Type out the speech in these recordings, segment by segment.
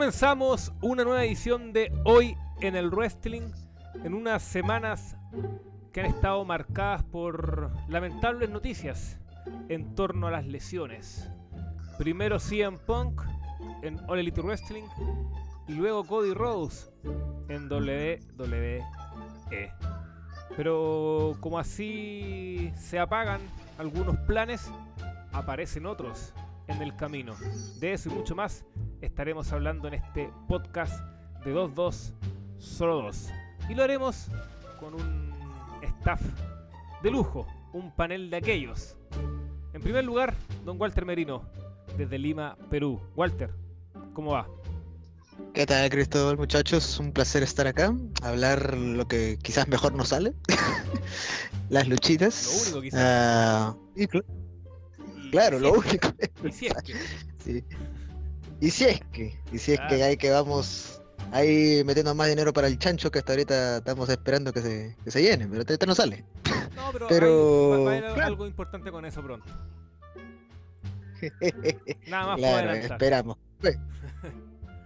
Comenzamos una nueva edición de Hoy en el Wrestling en unas semanas que han estado marcadas por lamentables noticias en torno a las lesiones. Primero CM Punk en All Elite Wrestling y luego Cody Rhodes en WWE. Pero como así se apagan algunos planes, aparecen otros en el camino. De eso y mucho más estaremos hablando en este podcast de 2-2, solo 2. Y lo haremos con un staff de lujo, un panel de aquellos. En primer lugar, don Walter Merino, desde Lima, Perú. Walter, ¿cómo va? ¿Qué tal, Cristóbal, muchachos? Un placer estar acá, hablar lo que quizás mejor nos sale, las luchitas. Lo único quizás. Y cl- claro, y lo único. Y si es que. Sí. Y si es que, y si es que hay que vamos ahí metiendo más dinero para el chancho que hasta ahorita estamos esperando que se, que se llene, pero ahorita no sale. No, pero, Pero, hay- va- a haber claro. algo importante con eso pronto. Nada más claro, esperamos. Pues,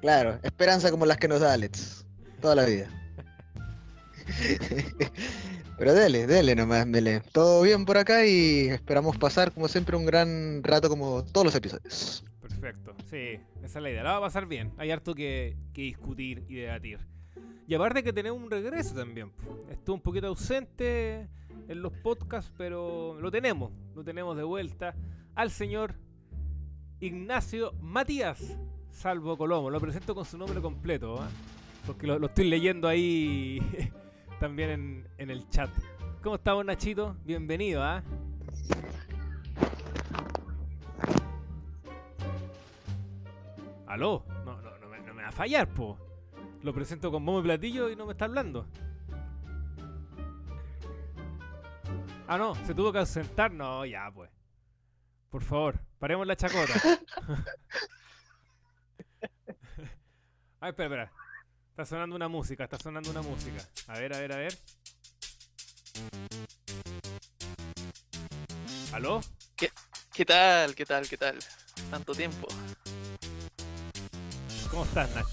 Claro, esperanza como las que nos da Alex. Toda la vida. Pero dele, dele nomás, dele. Todo bien por acá y esperamos pasar como siempre un gran rato como todos los episodios. Perfecto, sí, esa es la idea. La va a pasar bien. Hay harto que, discutir y debatir. Y aparte que tenemos un regreso también. Estuvo un poquito ausente en los podcasts, pero lo tenemos. Lo tenemos de vuelta al señor Ignacio Matías Salvo Colomo. Lo presento con su nombre completo, ¿ah? porque lo, estoy leyendo ahí también en, el chat. ¿Cómo estamos, Nachito? Bienvenido, ¿ah? ¿Aló? No, no, no, me, no me va a fallar, po. Lo presento con bombo y platillo y no me está hablando. Ah, no, se tuvo que ausentar. No, ya, pues. Por favor, paremos la chacota. Ay, espera, espera. Está sonando una música, está sonando una música. A ver, a ver, a ver. ¿Aló? ¿Qué tal? ¿Qué tal? ¿Qué tal? Tanto tiempo. ¿Cómo estás, Nacho?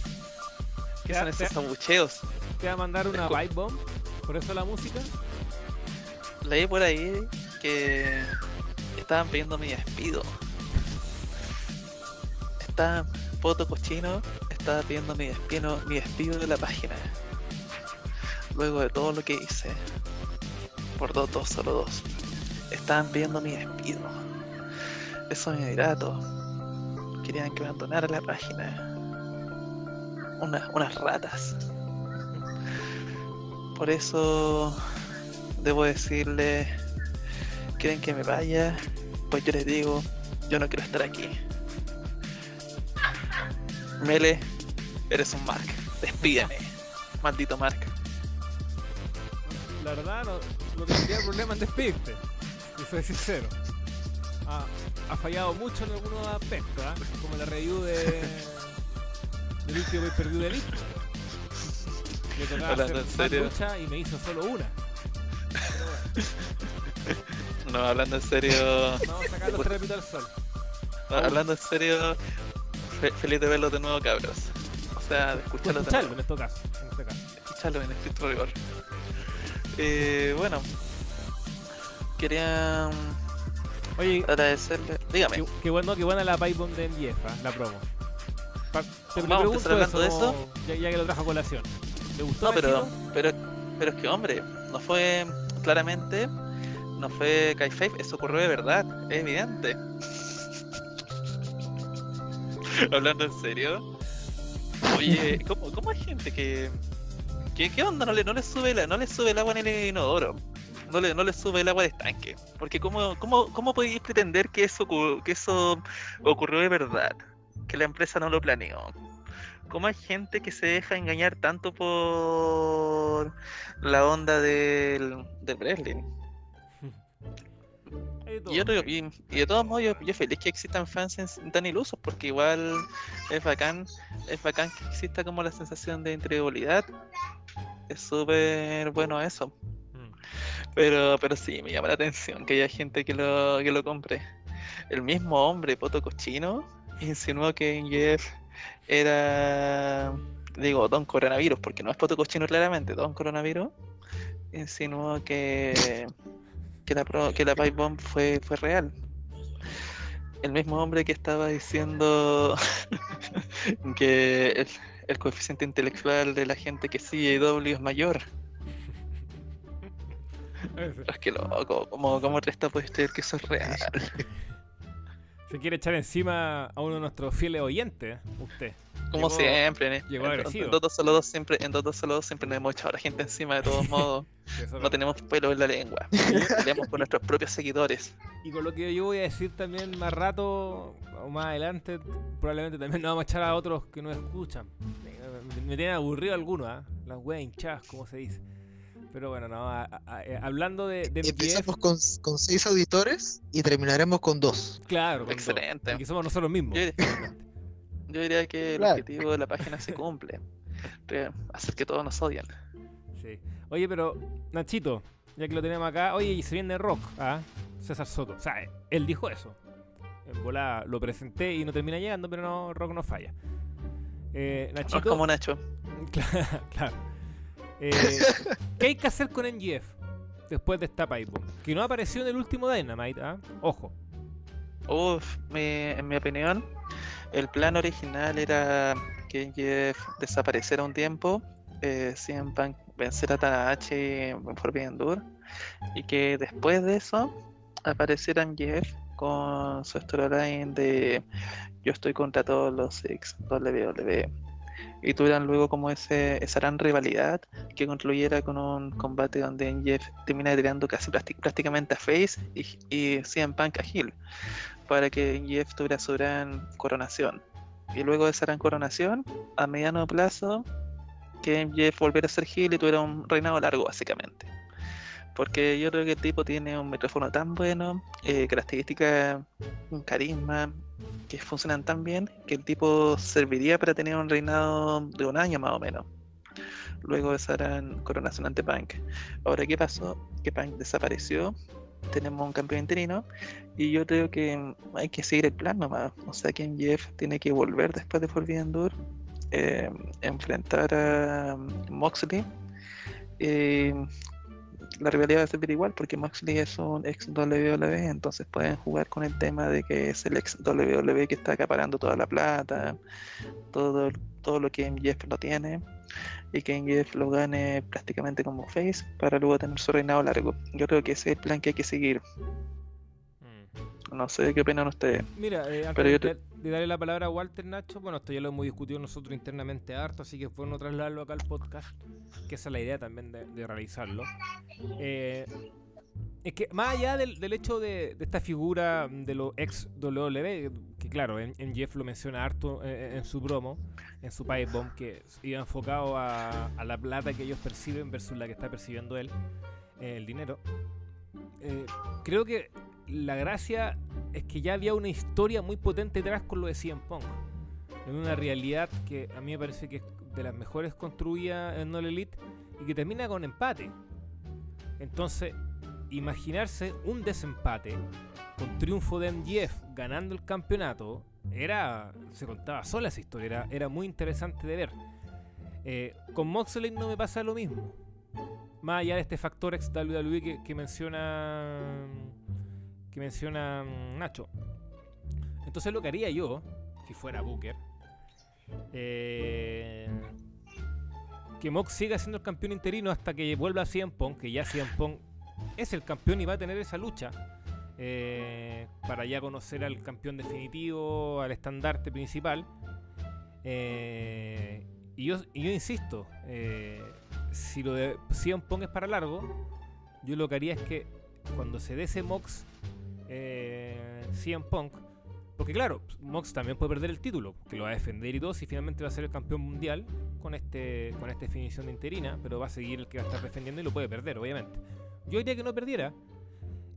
¿Qué son esos abucheos? ¿Te va a mandar una pipe bomb? ¿Por eso la música? Leí por ahí que estaban pidiendo mi despido. Está Poto Cochino estaba pidiendo mi despido, mi despido de la página. Luego de todo lo que hice. Por dos, dos, solo dos. Estaban pidiendo mi despido. Eso me todo. Querían que abandonara la página. Una- unas ratas. Por eso debo decirle, quieren que me vaya, pues yo les digo, yo no quiero estar aquí. Mele, eres un Mark, despídeme, maldito Mark. La verdad, no, no tendría problema en despedirte. Si soy sincero. Ha, fallado mucho en algunos aspectos, ¿ah? como la review de. Del último pay per view de Elite. Le tocaba Hablando hacer en serio. lucha y me hizo solo una. No, hablando en serio, vamos a sacar los trapito al sol. no, hablando en serio, fe- feliz de verlos de nuevo, cabros. O sea, de Pues escucharlos de escucharlo nuevo, en este caso. En este caso. escucharlos en estricto rigor. Eh, bueno, quería Oye, agradecerle, dígame. qué, qué bueno, qué buena la pipe de MJF, la promo. Te, Vamos a empezar hablando de eso. Ya, ya que lo trajo a colación. ¿Le gustó No, pero, pero, pero es que hombre, no fue claramente, no fue Kayfabe, eso ocurrió de verdad, es evidente. Hablando en serio, oye, ¿cómo, cómo hay gente que, que qué onda no le, no le sube la, no le sube el agua en el inodoro? No le, no le sube el agua del estanque. Porque cómo, cómo, cómo podéis pretender que eso, que eso ocurrió de verdad? Que la empresa no lo planeó. ¿Cómo hay gente que se deja engañar tanto por la onda del, del todo. Y, yo y- y de todos modos, yo, yo feliz que existan fans tan ilusos, porque igual es bacán, es bacán que exista como la sensación de incredulidad. Es súper bueno eso. Mm. Pero, pero sí, me llama la atención que haya gente que lo, que lo compre. El mismo hombre, Poto Cochino, insinuó que Jeff era, digo, Don Coronavirus, porque no es poto cochino claramente, Don Coronavirus, insinuó que, que la, que la pipe bomb fue, fue real. El mismo hombre que estaba diciendo que el, el coeficiente intelectual de la gente que sigue W es mayor. Es que loco, ¿cómo, cómo Resta puede creer que eso es real? Se quiere echar encima a uno de nuestros fieles oyentes, usted. Como Llegó- siempre, ¿eh? llegó en, agresivo. en solo 2 siempre, en solo 2 siempre nos hemos echado a la gente encima de todos modos. No tenemos pelo en la lengua. Peleamos con nuestros propios seguidores. Y con lo que yo voy a decir también más rato o más adelante, probablemente también nos vamos a echar a otros que no escuchan. Me, me tienen aburrido algunos, ¿ah? Las weas hinchadas, como se dice. Pero bueno, no, a- a- a- eh, hablando de, de Empezamos con, con seis auditores y terminaremos con dos. claro, con. Excelente. Y que somos nosotros mismos. Yo diría, yo diría que el objetivo de la página se cumple. Hacer que todos nos odien. Sí. Oye, pero Nachito, ya que lo tenemos acá, oye, y se viene rock, ¿ah? César Soto. O sea, él dijo eso. En volada lo presenté y no termina llegando, pero no, rock no falla. Eh, No es Nachito. como Nacho. Claro. claro. Eh, ¿Qué hay que hacer con NGF después de esta pipe? Que no apareció en el último Dynamite, ¿ah? Ojo. Uf, mi- en mi opinión, el plan original era que Jeff desapareciera un tiempo, eh, CM Punk vencer a Tanahashi en Forbidden Door y que después de eso aparecieran Jeff con su storyline de yo estoy contra todos los ex WWE y tuvieran luego como ese, esa gran rivalidad que concluyera con un combate donde Jeff termina tirando casi prácti- prácticamente a Face y, y CM Punk a Heel para que Jeff tuviera su gran coronación. Y luego de esa gran coronación, a mediano plazo, que Jeff volviera a ser heel y tuviera un reinado largo, básicamente. Porque yo creo que el tipo tiene un micrófono tan bueno, eh, características, un carisma, que funcionan tan bien, que el tipo serviría para tener un reinado de un año más o menos. Luego de esa gran coronación ante Punk. Ahora, ¿qué pasó? Que Punk desapareció, tenemos un campeón interino, y yo creo que hay que seguir el plan nomás. O sea que Jeff tiene que volver después de Forbidden Door, eh, enfrentar a Moxley. eh, la rivalidad va a servir igual porque Moxley es un ex WWE, entonces pueden jugar con el tema de que es el ex WWE que está acaparando toda la plata, todo, todo lo que MJF lo tiene, y que MJF lo gane prácticamente como face para luego tener su reinado largo. Yo creo que ese es el plan que hay que seguir. No sé qué opinan ustedes. Mira, eh, antes Pero de, yo te- de darle la palabra a Walter Nacho, bueno, esto ya lo hemos discutido nosotros internamente harto, así que es bueno trasladarlo acá al podcast, que esa es la idea también de, de realizarlo. Eh, es que más allá del, del hecho de, esta figura de los ex WWE, que claro, en, Jeff lo menciona harto eh, en su promo, en su pipe bomb, que iba enfocado a, a la plata que ellos perciben versus la que está percibiendo él, eh, el dinero. Eh, creo que la gracia es que ya había una historia muy potente detrás con lo de CM Punk. En una realidad que a mí me parece que es de las mejores construidas en All Elite y que termina con empate. Entonces, imaginarse un desempate con triunfo de MJF ganando el campeonato era. se contaba sola esa historia, era, era muy interesante de ver. Eh, con Moxley no me pasa lo mismo. Más allá de este factor ex WWE que, que menciona. Que menciona mm, Nacho. Entonces lo que haría yo, si fuera Booker, eh, que Mox siga siendo el campeón interino hasta que vuelva a CM Punk, que ya CM Punk es el campeón y va a tener esa lucha eh, para ya conocer al campeón definitivo, al estandarte principal. Eh, y, yo, insisto, si lo de CM Punk es para largo, yo lo que haría es que cuando se dé Mox eh, CM Punk, porque claro, Mox también puede perder el título, que lo va a defender y todo, si finalmente va a ser el campeón mundial con este con esta definición de interina, pero va a seguir el que va a estar defendiendo y lo puede perder, obviamente. Yo diría que no perdiera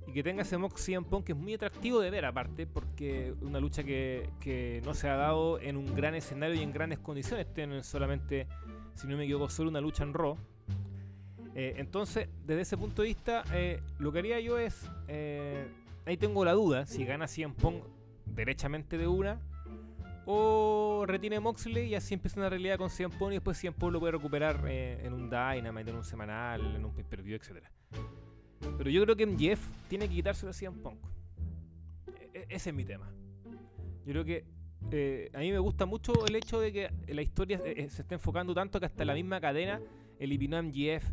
y que tenga ese Mox CM Punk que es muy atractivo de ver aparte, porque una lucha que, que no se ha dado en un gran escenario y en grandes condiciones, tienen solamente, si no me equivoco, solo una lucha en Raw. Eh, entonces, desde ese punto de vista, eh, lo que haría yo es, eh, ahí tengo la duda, si gana CM Punk derechamente de una, o retiene Moxley y así empieza una realidad con CM Punk y después CM Punk lo puede recuperar eh, en un Dynamite, en un semanal, en un pay-per-view, etc. Pero yo creo que MJF tiene que quitarse de CM Punk. E-, e ese es mi tema. Yo creo que eh, a mí me gusta mucho el hecho de que la historia se, se esté enfocando tanto que hasta la misma cadena eliminó a MJF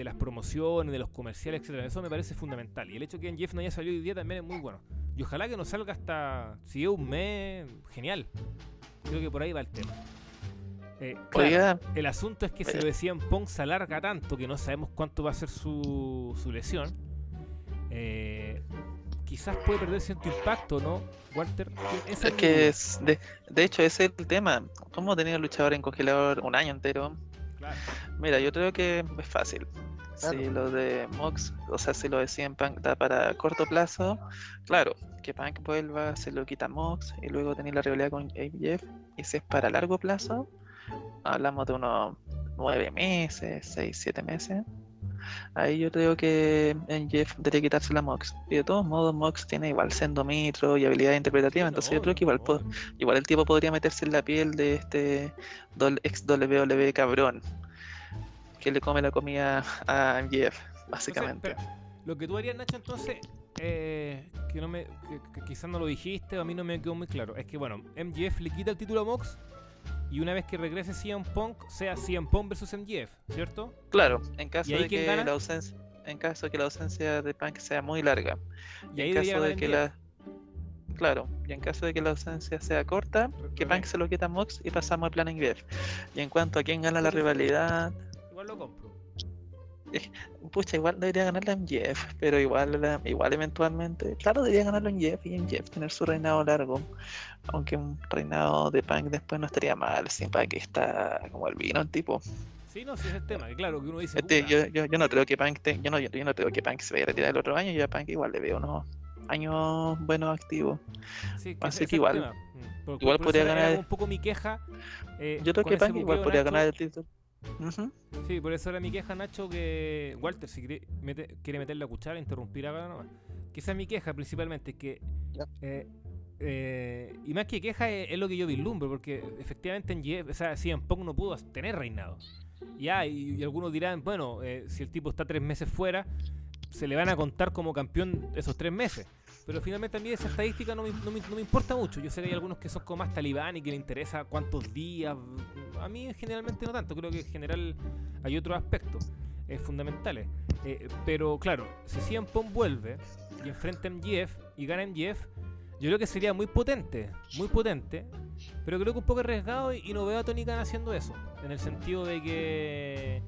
de las promociones, de los comerciales, etcétera. Eso me parece fundamental. Y el hecho de que MJF no haya salido hoy día también es muy bueno. Y ojalá que no salga hasta, si es un mes, genial. Creo que por ahí va el tema. Eh, el asunto es que se lo decían Pong se alarga tanto que no sabemos cuánto va a ser su, su lesión. Eh, quizás puede perder cierto impacto, ¿no, Walter? es que es, de, de, hecho ese es el tema. ¿Cómo tener luchador en congelador un año entero? Mira, yo creo que es fácil. Si lo de Mox, o sea, si lo de CM Punk da para corto plazo, claro, que Punk vuelva, se lo quita Mox y luego tener la rivalidad con ABF. Y si es para largo plazo, hablamos de unos nueve meses, seis, siete meses. Ahí yo creo que en Jeff debería quitarse la Mox. Y de todos modos, Mox tiene igual sendomitro y habilidad interpretativa. entonces yo creo que igual, igual el tipo podría meterse en la piel de este ex WWE cabrón. Que le come la comida a Jeff, básicamente. lo que tú harías, Nacho, entonces, eh, que no me quizás no lo dijiste o a mí no me quedó muy claro. Es que bueno, MJF le quita el título a Mox y una vez que regrese CM Punk, sea CM Punk versus MJF, ¿cierto? Claro, en caso de que la ausencia en caso de que la ausencia de Punk sea muy larga. Y, en caso de que la Claro, y en caso de que la ausencia sea corta, que Punk se lo quita a Mox y pasamos al plan MJF. Y en cuanto a quién gana la rivalidad, igual lo compro. Pucha, igual debería ganar la MJF, pero igual, igual eventualmente, claro, debería ganar la MJF y MJF tener su reinado largo. Aunque un reinado de Punk después no estaría mal, sin que está como el vino, el tipo. Sí, no, sí es el tema, claro, que uno dice. Este, yo, yo, yo, no creo que Punk yo, no, yo, no creo que Punk se vaya a retirar el otro año, yo a Punk igual le veo unos años buenos activos. Sí, Así que igual. Mm, igual podría ganar. Un poco mi queja. Eh, yo creo que Punk igual podría ganar el título. Sí, por eso era mi queja, Nacho, que Walter, si quiere, meter la cuchara, interrumpir acá nomás. Que esa es mi queja principalmente, que eh, eh, y más que queja es, lo que yo vislumbro, porque efectivamente en Jeff, o sea, si en Pong no pudo tener reinado. Ya, y, algunos dirán, bueno, eh, si el tipo está tres meses fuera, se le van a contar como campeón esos tres meses. Pero finalmente a mí esa estadística no me, no, me, importa mucho. Yo sé que hay algunos que son como más talibán y que le interesa cuántos días. A mí generalmente no tanto. Creo que en general hay otros aspectos eh, fundamentales. pero claro, si CM Pong vuelve y enfrenta a MGF y gana MGF, yo creo que sería muy potente, muy potente, pero creo que un poco arriesgado y, no veo a Tony Khan haciendo eso. En el sentido de que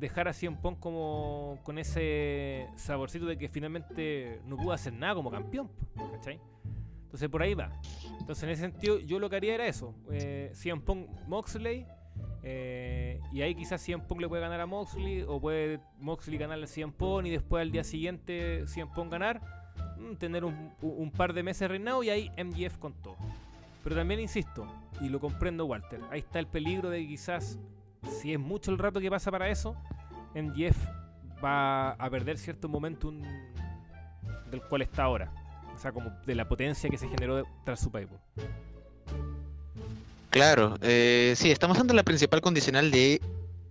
dejar a Cien Pong como con ese saborcito de que finalmente no pudo hacer nada como campeón, ¿cachai? Entonces por ahí va. Entonces en ese sentido yo lo que haría era eso. Eh, Cien Pong Moxley. Eh, y ahí quizás Cien Pong le puede ganar a Moxley. O puede Moxley ganarle a Cien Pong y después al día siguiente Cien Pong ganar Mm, tener un, par de meses reinado y ahí MGF con todo. Pero también insisto, y lo comprendo Walter, ahí está el peligro de quizás, si es mucho el rato que pasa para eso, MGF va a perder cierto momentum del cual está ahora. O sea, como de la potencia que se generó tras su paper. Claro, eh, sí, estamos ante la principal condicional de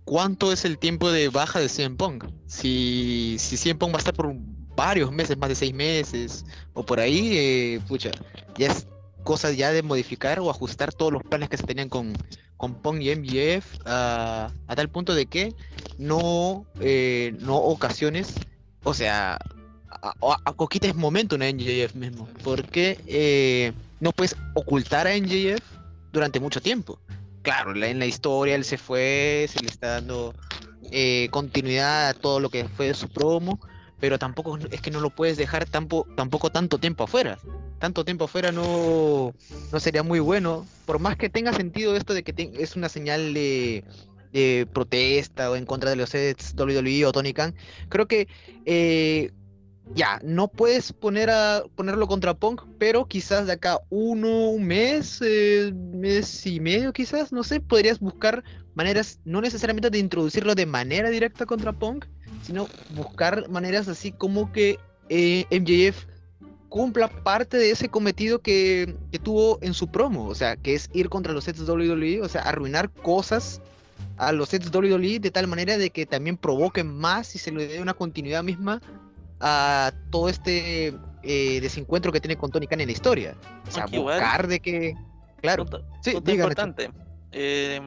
cuánto es el tiempo de baja de CM Pong. Si, si Pong va a estar por varios meses, más de seis meses, o por ahí, eh, pucha, ya es cosa ya de modificar o ajustar todos los planes que se tenían con, con Pong y MGF a, tal punto de que no, eh, no ocasiones, o sea, a, a, coquites momento en MJF mismo, porque eh, no puedes ocultar a MJF durante mucho tiempo. Claro, en la historia él se fue, se le está dando continuidad a todo lo que fue su promo, pero tampoco es que no lo puedes dejar tampoco tanto tiempo afuera. Tanto tiempo afuera no, no sería muy bueno, por más que tenga sentido esto de que es una señal de, protesta o en contra de los sets WWE o Tony Khan, creo que eh, ya, no puedes poner a, ponerlo contra Punk, pero quizás de acá uno, un mes, eh, mes y medio quizás, no sé, podrías buscar maneras, no necesariamente de introducirlo de manera directa contra Punk, sino buscar maneras así como que eh, MJF cumpla parte de ese cometido que, que tuvo en su promo, o sea, que es ir contra los sets WWE, o sea, arruinar cosas a los sets WWE de tal manera de que también provoquen más y se le dé una continuidad misma a todo este eh, desencuentro que tiene con Tony Khan en la historia. O sea, Aunque igual- buscar de que... Claro, Punto- sí, punto importante. Eh,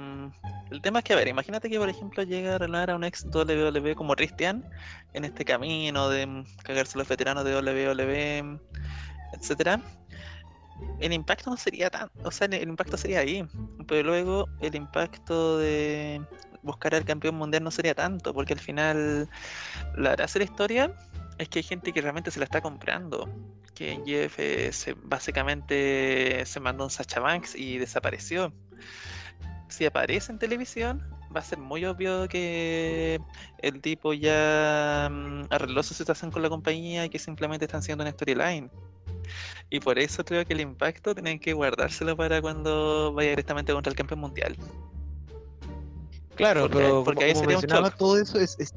el tema es que, a ver, imagínate que, por ejemplo, llega a renovar a un ex WWE como Christian en este camino de mm, cagarse a los veteranos de WWE, etcétera. El impacto no sería tan, o sea, el impacto sería ahí, pero luego el impacto de buscar al campeón mundial no sería tanto, porque al final la gracia de la historia es que hay gente que realmente se la está comprando. Que Jeff eh, se- básicamente se mandó un Sacha Banks y desapareció. Si aparece en televisión, va a ser muy obvio que el tipo ya mm, arregló su situación con la compañía y que simplemente están haciendo una storyline. Y por eso creo que el impacto tienen que guardárselo para cuando vaya directamente contra el campeón mundial. Claro, Porque- pero porque como, ahí como sería un mencionaba, shock. todo eso es, es-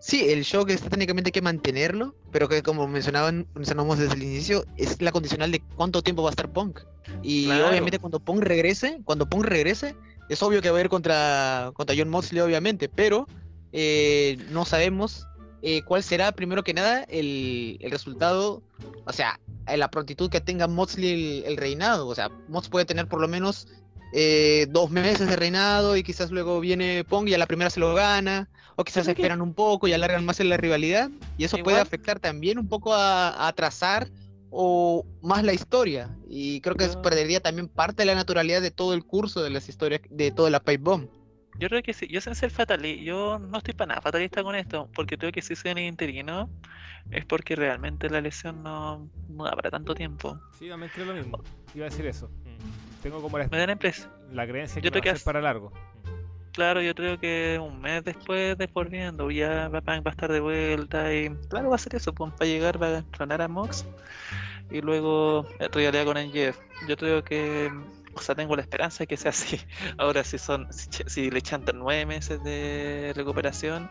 Sí, el shock está técnicamente hay que mantenerlo, pero que como mencionaban, mencionamos desde el inicio, es la condicional de cuánto tiempo va a estar Punk. Y Claro. obviamente cuando Punk regrese, cuando Punk regrese, es obvio que va a ir contra, contra John Moxley, obviamente, pero eh, no sabemos eh, cuál será, primero que nada, el, el resultado, o sea, la prontitud que tenga Moxley el, el reinado. O sea, Mox puede tener por lo menos eh, dos meses de reinado y quizás luego viene Pong y a la primera se lo gana, o quizás que- esperan un poco y alargan más en la rivalidad, y eso puede Igual- afectar también un poco a, a atrasar o más la historia, y creo que eso Yo- perdería también parte de la naturalidad de todo el curso de las historias, de toda la Pipe Bomb. Yo creo que sí, yo sin ser fatalista, yo no estoy para nada fatalista con esto, porque creo que si soy un interino es porque realmente la lesión no, no da para tanto tiempo. Sí, también creo lo mismo. Iba a decir eso. Mm. Tengo como la, Me da la impresión, la creencia Yo que creo va a ser para largo. Claro, yo creo que un mes después de por viendo, ya va, a estar de vuelta y claro, va a ser eso, pues, va a llegar, va a tronar a Mox y luego rivalidad con Jeff. Yo creo que, o sea, tengo la esperanza de que sea así. Ahora, si son, si, si le chantan nueve meses de recuperación,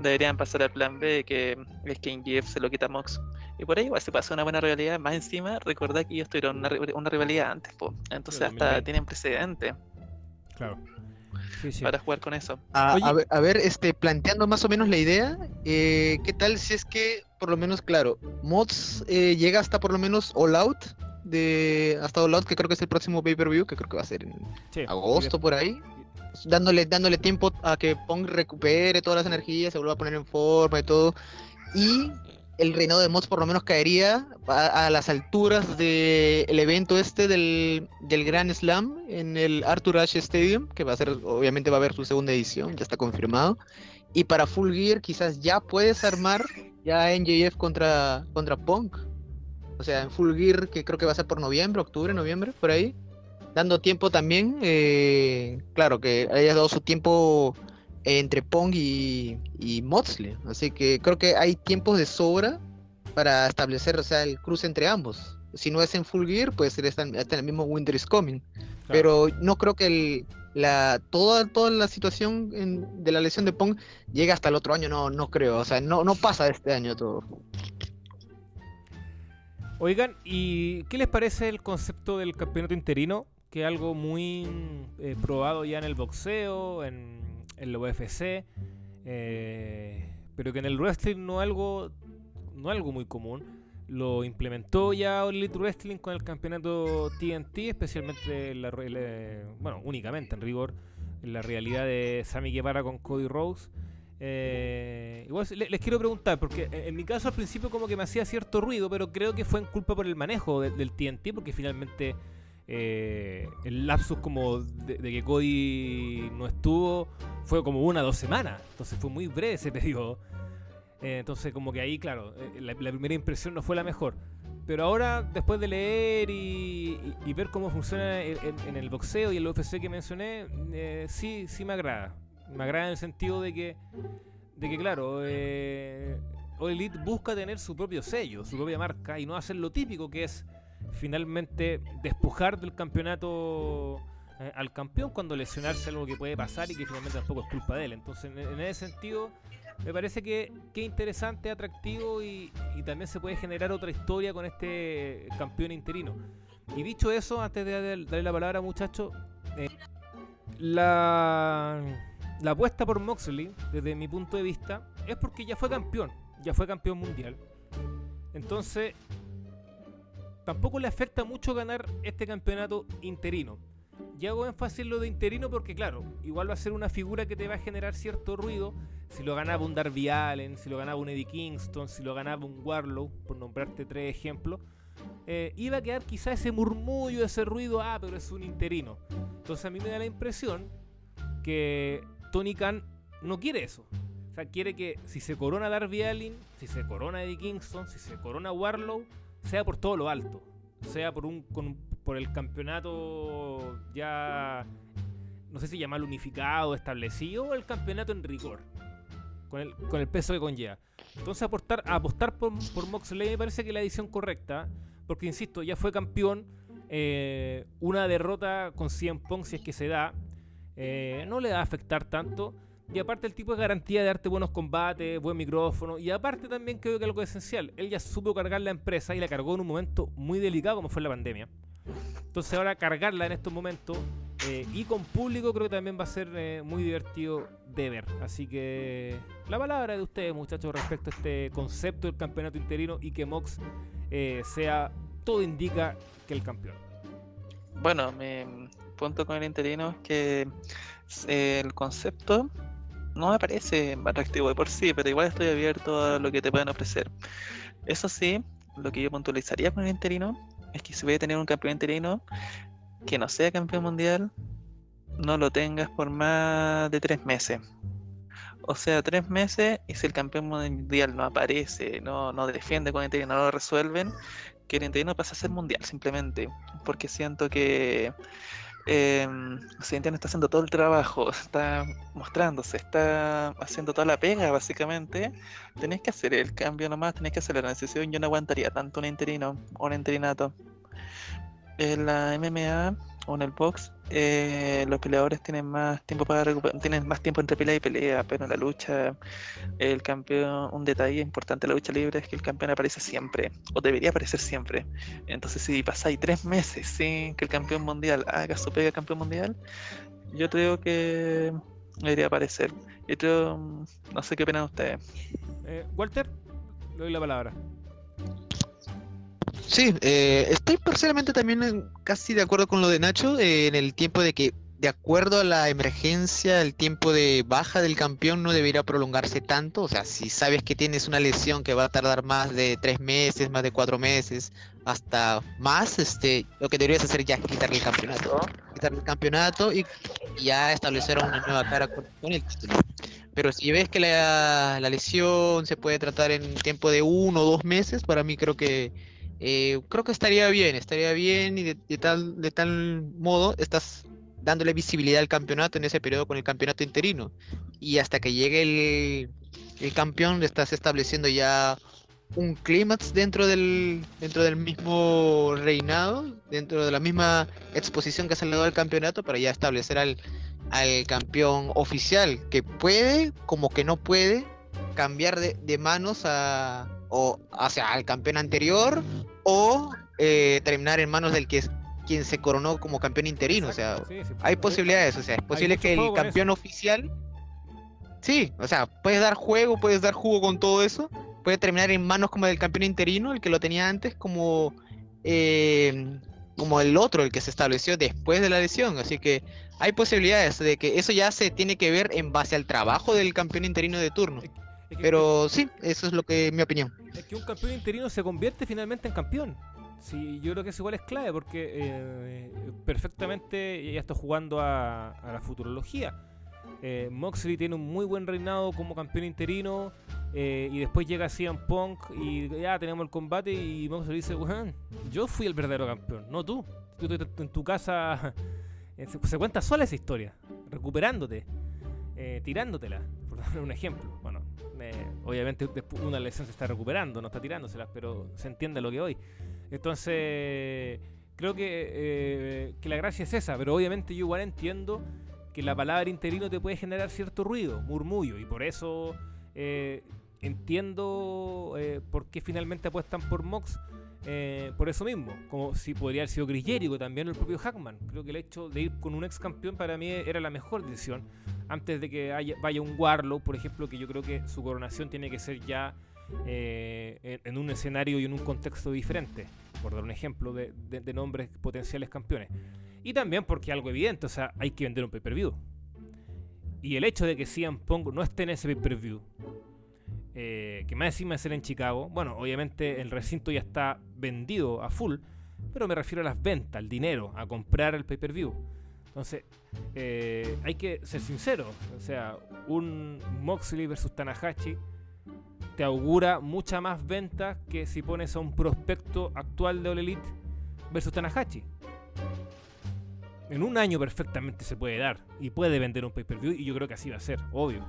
deberían pasar al plan B, que es que en Jeff se lo quita a Mox. Y por ahí igual se pasa una buena rivalidad. Más encima, recordad que ellos tuvieron una, una rivalidad antes, po. entonces hasta 2020. tienen precedente Claro. Sí, sí. para jugar con eso. A, ver, a ver, este, planteando más o menos la idea, eh, ¿qué tal si es que, por lo menos, claro, Mods eh, llega hasta por lo menos All Out, de, hasta All Out, que creo que es el próximo pay-per-view, que creo que va a ser en Sí, agosto por ahí, dándole, dándole tiempo a que Pong recupere todas las energías, se vuelva a poner en forma y todo, y el reinado de Mods por lo menos caería a, las alturas del evento este del, del Grand Slam en el Arthur Ashe Stadium, que va a ser, obviamente va a haber su segunda edición, ya está confirmado. Y para Full Gear quizás ya puedes armar ya NJF contra, contra Punk. O sea, en Full Gear, que creo que va a ser por noviembre, octubre, noviembre, por ahí. Dando tiempo también, eh, claro, que haya dado su tiempo entre Pong y, y Moxley. Así que creo que hay tiempos de sobra para establecer, o sea, el cruce entre ambos. Si no es en Full Gear, pues está en el mismo Winter is Coming. claro. Pero no creo que el, la, toda, toda la situación en- de la lesión de Pong llegue hasta el otro año, no, no creo. O sea, no, no pasa este año todo. Oigan, ¿y qué les parece el concepto del campeonato interino? Que es algo muy eh, probado ya en el boxeo, en, en la UFC, eh, pero que en el wrestling no algo, no algo muy común. Lo implementó ya All Elite Wrestling con el campeonato TNT, especialmente, en la, le- bueno, únicamente en rigor, en la realidad de Sammy Guevara con Cody Rhodes. Eh, igual le- les quiero preguntar, porque en, en mi caso al principio como que me hacía cierto ruido, pero creo que fue en culpa por el manejo de- del TNT, porque finalmente eh, el lapsus como de, de que Cody no estuvo fue como una o dos semanas, entonces fue muy breve ese periodo. Eh, entonces como que ahí, claro, eh, la, primera impresión no fue la mejor. Pero ahora, después de leer y, ver cómo funciona en, el boxeo y el UFC que mencioné, eh, sí, sí me agrada. Me agrada en el sentido de que, de que claro, All Elite busca tener su propio sello, su propia marca y no hacer lo típico que es finalmente despojar del campeonato eh, al campeón cuando lesionarse algo que puede pasar y que finalmente tampoco es culpa de él. Entonces, en, ese sentido, me parece que, que interesante, atractivo y, también se puede generar otra historia con este campeón interino. Y dicho eso, antes de dar- darle la palabra, muchachos, eh, la, la apuesta por Moxley, desde mi punto de vista, es porque ya fue campeón, ya fue campeón mundial. Entonces, tampoco le afecta mucho ganar este campeonato interino. Y hago énfasis en lo de interino porque, claro, igual va a ser una figura que te va a generar cierto ruido. Si lo ganaba un Darby Allen, si lo ganaba un Eddie Kingston, si lo ganaba un Warlow, por nombrarte tres ejemplos, eh, iba a quedar quizá ese murmullo, ese ruido, ah, pero es un interino. Entonces a mí me da la impresión que Tony Khan no quiere eso. O sea, quiere que si se corona Darby Allin, si se corona Eddie Kingston, si se corona Warlow, sea por todo lo alto. Sea por un, con- por el campeonato ya, no sé si llamarlo unificado, establecido, o el campeonato en rigor. Con el, con el peso que conlleva. Entonces apostar, apostar por, Moxley me parece que es la edición correcta. Porque, insisto, ya fue campeón. eh, una derrota con 100 Pong, si es que se da, eh, no le va a afectar tanto. Y aparte el tipo es garantía de darte buenos combates, buen micrófono. Y aparte también creo que algo esencial. Él ya supo cargar la empresa y la cargó en un momento muy delicado como fue la pandemia. Entonces ahora cargarla en estos momentos eh, y con público creo que también va a ser eh, muy divertido de ver. Así que la palabra de ustedes muchachos respecto a este concepto del campeonato interino y que Mox eh, sea, todo indica que el campeón. Bueno, mi punto con el interino es que el concepto no me parece atractivo de por sí, pero igual estoy abierto a lo que te pueden ofrecer. Eso sí, lo que yo puntualizaría con el interino es que si voy a tener un campeón interino que no sea campeón mundial, no lo tengas por más de tres meses. O sea, tres meses y si el campeón mundial no aparece, no, no defiende con el interino, no lo resuelven, que el interino pasa a ser mundial simplemente. Porque siento que eh, Occidentino está haciendo todo el trabajo, está mostrándose, está haciendo toda la pega básicamente. Tenés que hacer el cambio nomás, tenés que hacer la transición. Yo no aguantaría tanto un interino o un interinato. En la MMA o en el box, eh, los peleadores tienen más tiempo para recuperar, tienen más tiempo entre pelea y pelea, pero en la lucha, el campeón, un detalle importante de la lucha libre es que el campeón aparece siempre, o debería aparecer siempre. Entonces, si pasáis tres meses sin que el campeón mundial haga su pega campeón mundial, yo creo que debería aparecer. Yo no sé qué opinan ustedes. Eh, Walter, le doy la palabra. Sí, eh, estoy parcialmente también casi de acuerdo con lo de Nacho eh, en el tiempo de que, de acuerdo a la emergencia, el tiempo de baja del campeón no debería prolongarse tanto. O sea, si sabes que tienes una lesión que va a tardar más de tres meses, más de cuatro meses, hasta más, este, lo que deberías hacer ya es quitarle el campeonato. Quitarle el campeonato y ya establecer una nueva cara con, con el título. Pero si ves que la, la lesión se puede tratar en tiempo de uno o dos meses, para mí creo que eh, creo que estaría bien, estaría bien y de, tal, de tal modo estás dándole visibilidad al campeonato en ese periodo con el campeonato interino. Y hasta que llegue el, el campeón le estás estableciendo ya un clímax dentro del, dentro del mismo reinado, dentro de la misma exposición que se le da al campeonato para ya establecer al, al campeón oficial, que puede, como que no puede, cambiar de, de manos a, o hacia al campeón anterior o eh, terminar en manos del que es quien se coronó como campeón interino. O sea, Exacto, sí, sí. hay posibilidades, o sea, es posible que el campeón oficial. Sí, o sea, puedes dar juego, puedes dar jugo con todo eso. Puede terminar en manos como del campeón interino, el que lo tenía antes, como, eh, como el otro, el que se estableció después de la lesión. Así que hay posibilidades de que eso ya se tiene que ver en base al trabajo del campeón interino de turno. Pero sí, eso es lo que mi opinión. Es que un campeón interino se convierte finalmente en campeón. Sí, yo creo que eso igual es clave porque eh, perfectamente ya está jugando a, a la futurología. Eh, Moxley tiene un muy buen reinado como campeón interino eh, y después llega CM Punk y ya tenemos el combate y Moxley dice, "Weón, yo fui el verdadero campeón, no tú. Tú tú- tú en tu casa se, se cuenta sola esa historia, recuperándote, tirándotela, un ejemplo. Bueno, obviamente una lesión se está recuperando, no está tirándoselas, pero se entiende lo que voy. Entonces, creo que, eh, que la gracia es esa, pero obviamente yo igual entiendo que la palabra interino te puede generar cierto ruido, murmullo, y por eso eh, entiendo eh, por qué finalmente apuestan por Mox. Eh, por eso mismo, como si podría haber sido Chris Jericho también el propio Hackman. Creo que el hecho de ir con un ex campeón para mí era la mejor decisión. Antes de que vaya un Warlow, por ejemplo, que yo creo que su coronación tiene que ser ya eh, en, un escenario y en un contexto diferente. Por dar un ejemplo de, nombres potenciales campeones. Y también porque algo evidente, o sea, hay que vender un pay-per-view. Y el hecho de que CM Punk no esté en ese pay-per-view, eh, que más encima es en Chicago, bueno, obviamente el recinto ya está vendido a full, pero me refiero a las ventas, al dinero, a comprar el pay-per-view. Entonces, eh, hay que ser sincero, o sea, un Moxley versus Tanahashi te augura mucha más ventas que si pones a un prospecto actual de All versus Tanahashi. En un año perfectamente se puede dar y puede vender un pay-per-view y yo creo que así va a ser, obvio.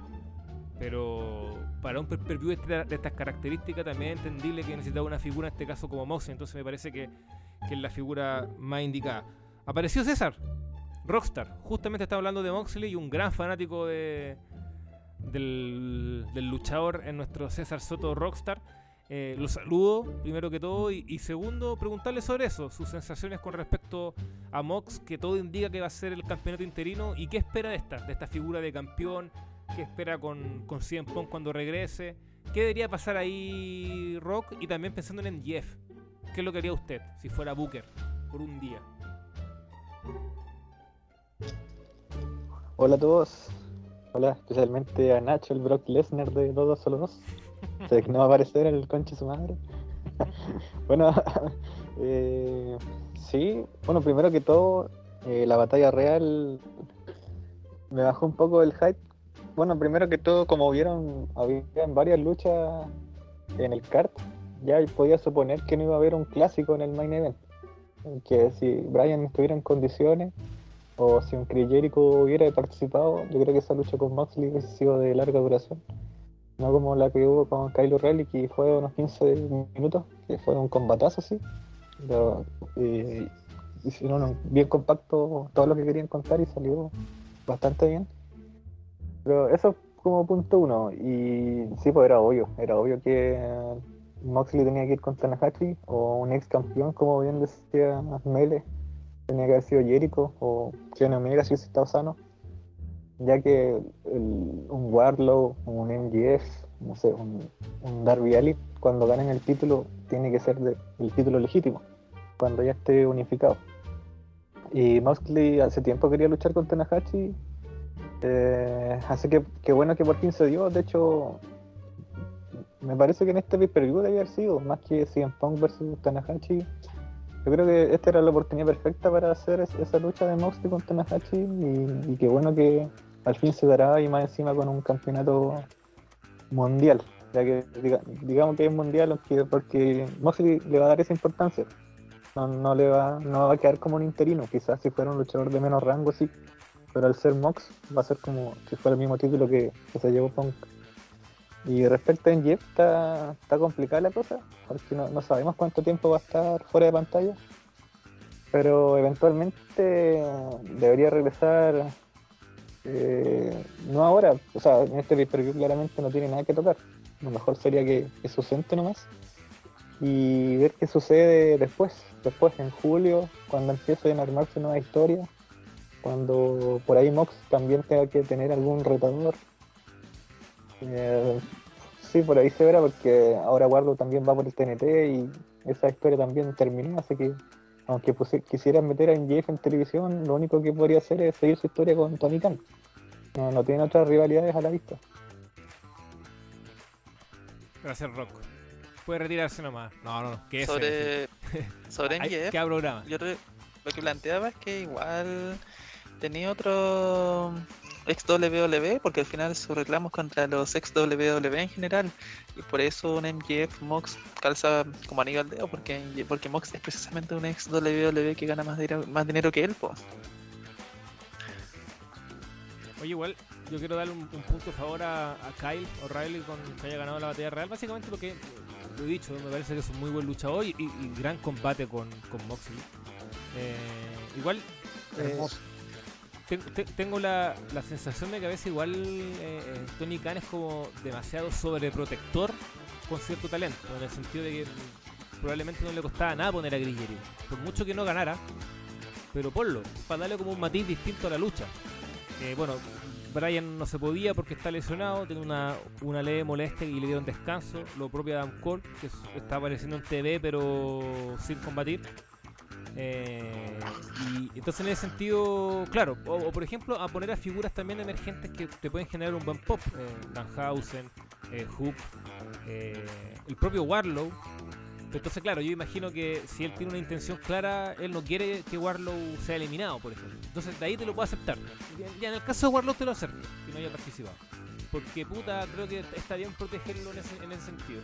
Pero para un pay-per-view de, esta- de estas características también es entendible que necesitaba una figura, en este caso como Moxley, entonces me parece que, que es la figura más indicada. Apareció César, Rockstar, justamente estaba hablando de Moxley y un gran fanático de, del, luchador en nuestro César Soto Rockstar. Eh, lo saludo primero que todo y, y segundo preguntarle sobre eso, sus sensaciones con respecto a Mox, que todo indica que va a ser el campeonato interino y qué espera de esta, de esta figura de campeón, qué espera con, con CM Punk cuando regrese, qué debería pasar ahí Rock y también pensando en MJF, qué es lo que haría usted si fuera Booker por un día. Hola a todos. Hola especialmente a Nacho, el Brock Lesnar de 2 solo 2. Se que no va a aparecer el conche su madre. bueno, eh, sí, bueno, primero que todo, eh, la batalla real me bajó un poco el hype. Bueno, primero que todo, como vieron, habían varias luchas en el kart, ya podía suponer que no iba a haber un clásico en el main event. Que si Brian estuviera en condiciones, o si un Chris hubiera participado, yo creo que esa lucha con Moxley hubiese sido de larga duración. No como la que hubo con Kyle O'Reilly, que fue unos 15 minutos, que fue un combatazo, sí. Pero, eh, hicieron bien compacto todo lo que querían contar y salió bastante bien. Pero eso como punto uno. Y sí, pues era obvio. Era obvio que Moxley tenía que ir con Tanahashi o un ex campeón, como bien decía Mele tenía que haber sido Jericho o Kenny Omega si hubiese estado sano, ya que un Warlow, un MGF, no sé, un, un Darby Allin, cuando ganen el título, tiene que ser de- el título legítimo, cuando ya esté unificado. Y Moxley hace tiempo quería luchar con Tanahashi, eh, así que qué bueno que por fin se dio, de hecho, me parece que en este pay-per-view debe haber sido, más que CM Punk versus Tanahashi, yo creo que esta era la oportunidad perfecta para hacer es- esa lucha de Moxley con Tanahashi y, y qué bueno que al fin se dará y más encima con un campeonato mundial, ya que diga- digamos que es mundial aunque- porque Moxley le va a dar esa importancia. No, no le va, no va a quedar como un interino, quizás si fuera un luchador de menos rango sí, pero al ser Mox va a ser como si fuera el mismo título que, se llevó Punk. Y respecto a NGF está, está complicada la cosa, porque no, no sabemos cuánto tiempo va a estar fuera de pantalla. Pero eventualmente debería regresar, eh, no ahora, o sea, en este pay-per-view claramente no tiene nada que tocar. Lo mejor sería que, que se ausente nomás y ver qué sucede después. Después, en julio, cuando empiecen a armarse nuevas historias, cuando por ahí Mox también tenga que tener algún retador. Eh, sí, por ahí se verá porque ahora Warlow también va por el TNT y esa historia también terminó, así que aunque puse- quisieran meter a MJF en televisión, lo único que podría hacer es seguir su historia con Tony Khan. No, no tiene otras rivalidades a la vista. Gracias, Rock. Puede retirarse nomás. No, no, no. Que ese- sobre sobre Ay, MJF, ¿Qué programa? yo lo que planteaba es que igual tenía otro ex WWE, porque al final su reclamo es contra los ex WWE en general, y por eso un MJF Mox calza como anillo al dedo, porque, porque Mox es precisamente un ex WWE que gana más dinero, más dinero que él, po. Oye, igual, yo quiero darle un, un punto favor a, a Kyle O'Reilly con que haya ganado la batalla real. Básicamente porque, lo he dicho, me parece que es un muy buen luchador y, y- y gran combate con, con Moxley. Eh, igual eh, Hermoso. Ten- te- tengo la, la sensación de que a veces igual eh, eh, Tony Khan es como demasiado sobreprotector con cierto talento, en el sentido de que probablemente no le costaba nada poner a Grigeri, por mucho que no ganara, pero ponlo, para darle como un matiz distinto a la lucha. Eh, bueno, Brian no se podía porque está lesionado, tiene una, una leve molestia y le dieron descanso, lo propio Adam Cole, que es- está apareciendo en TV pero sin combatir. Eh, y entonces en ese sentido, claro, o, por ejemplo a poner a figuras también emergentes que te pueden generar un buen pop, eh, Danhausen, eh, Hook, eh, el propio Warlow. Entonces claro, yo imagino que si él tiene una intención clara, él no quiere que Warlow sea eliminado, por ejemplo. Entonces de ahí te lo puedo aceptar. Ya- en el caso de Warlow te lo acepto, que no haya participado. Porque puta, creo que está bien protegerlo en ese, en ese sentido.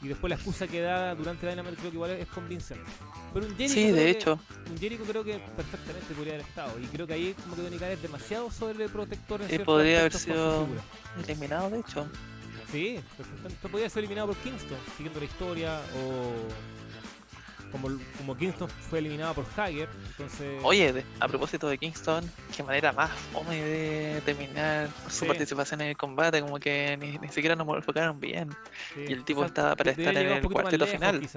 Y después la excusa que da durante Dynamite creo que igual es convincente. Pero un Jericho Sí, creo de que- hecho. un Jericho creo que perfectamente podría haber estado. Y creo que ahí como que Tony Khan es demasiado sobreprotector en Y ciertos podría haber sido-. Eliminado, de hecho. Sí, perfectamente. Podría ser eliminado por Kingston, siguiendo la historia. O como, como Kingston fue eliminado por Hager. Entonces... Oye, a propósito de Kingston, qué manera más fome de terminar su Sí. participación en el combate, como que ni, ni siquiera nos enfocaron bien. sí, y el tipo estaba para estar en el cuarteto lejos, final.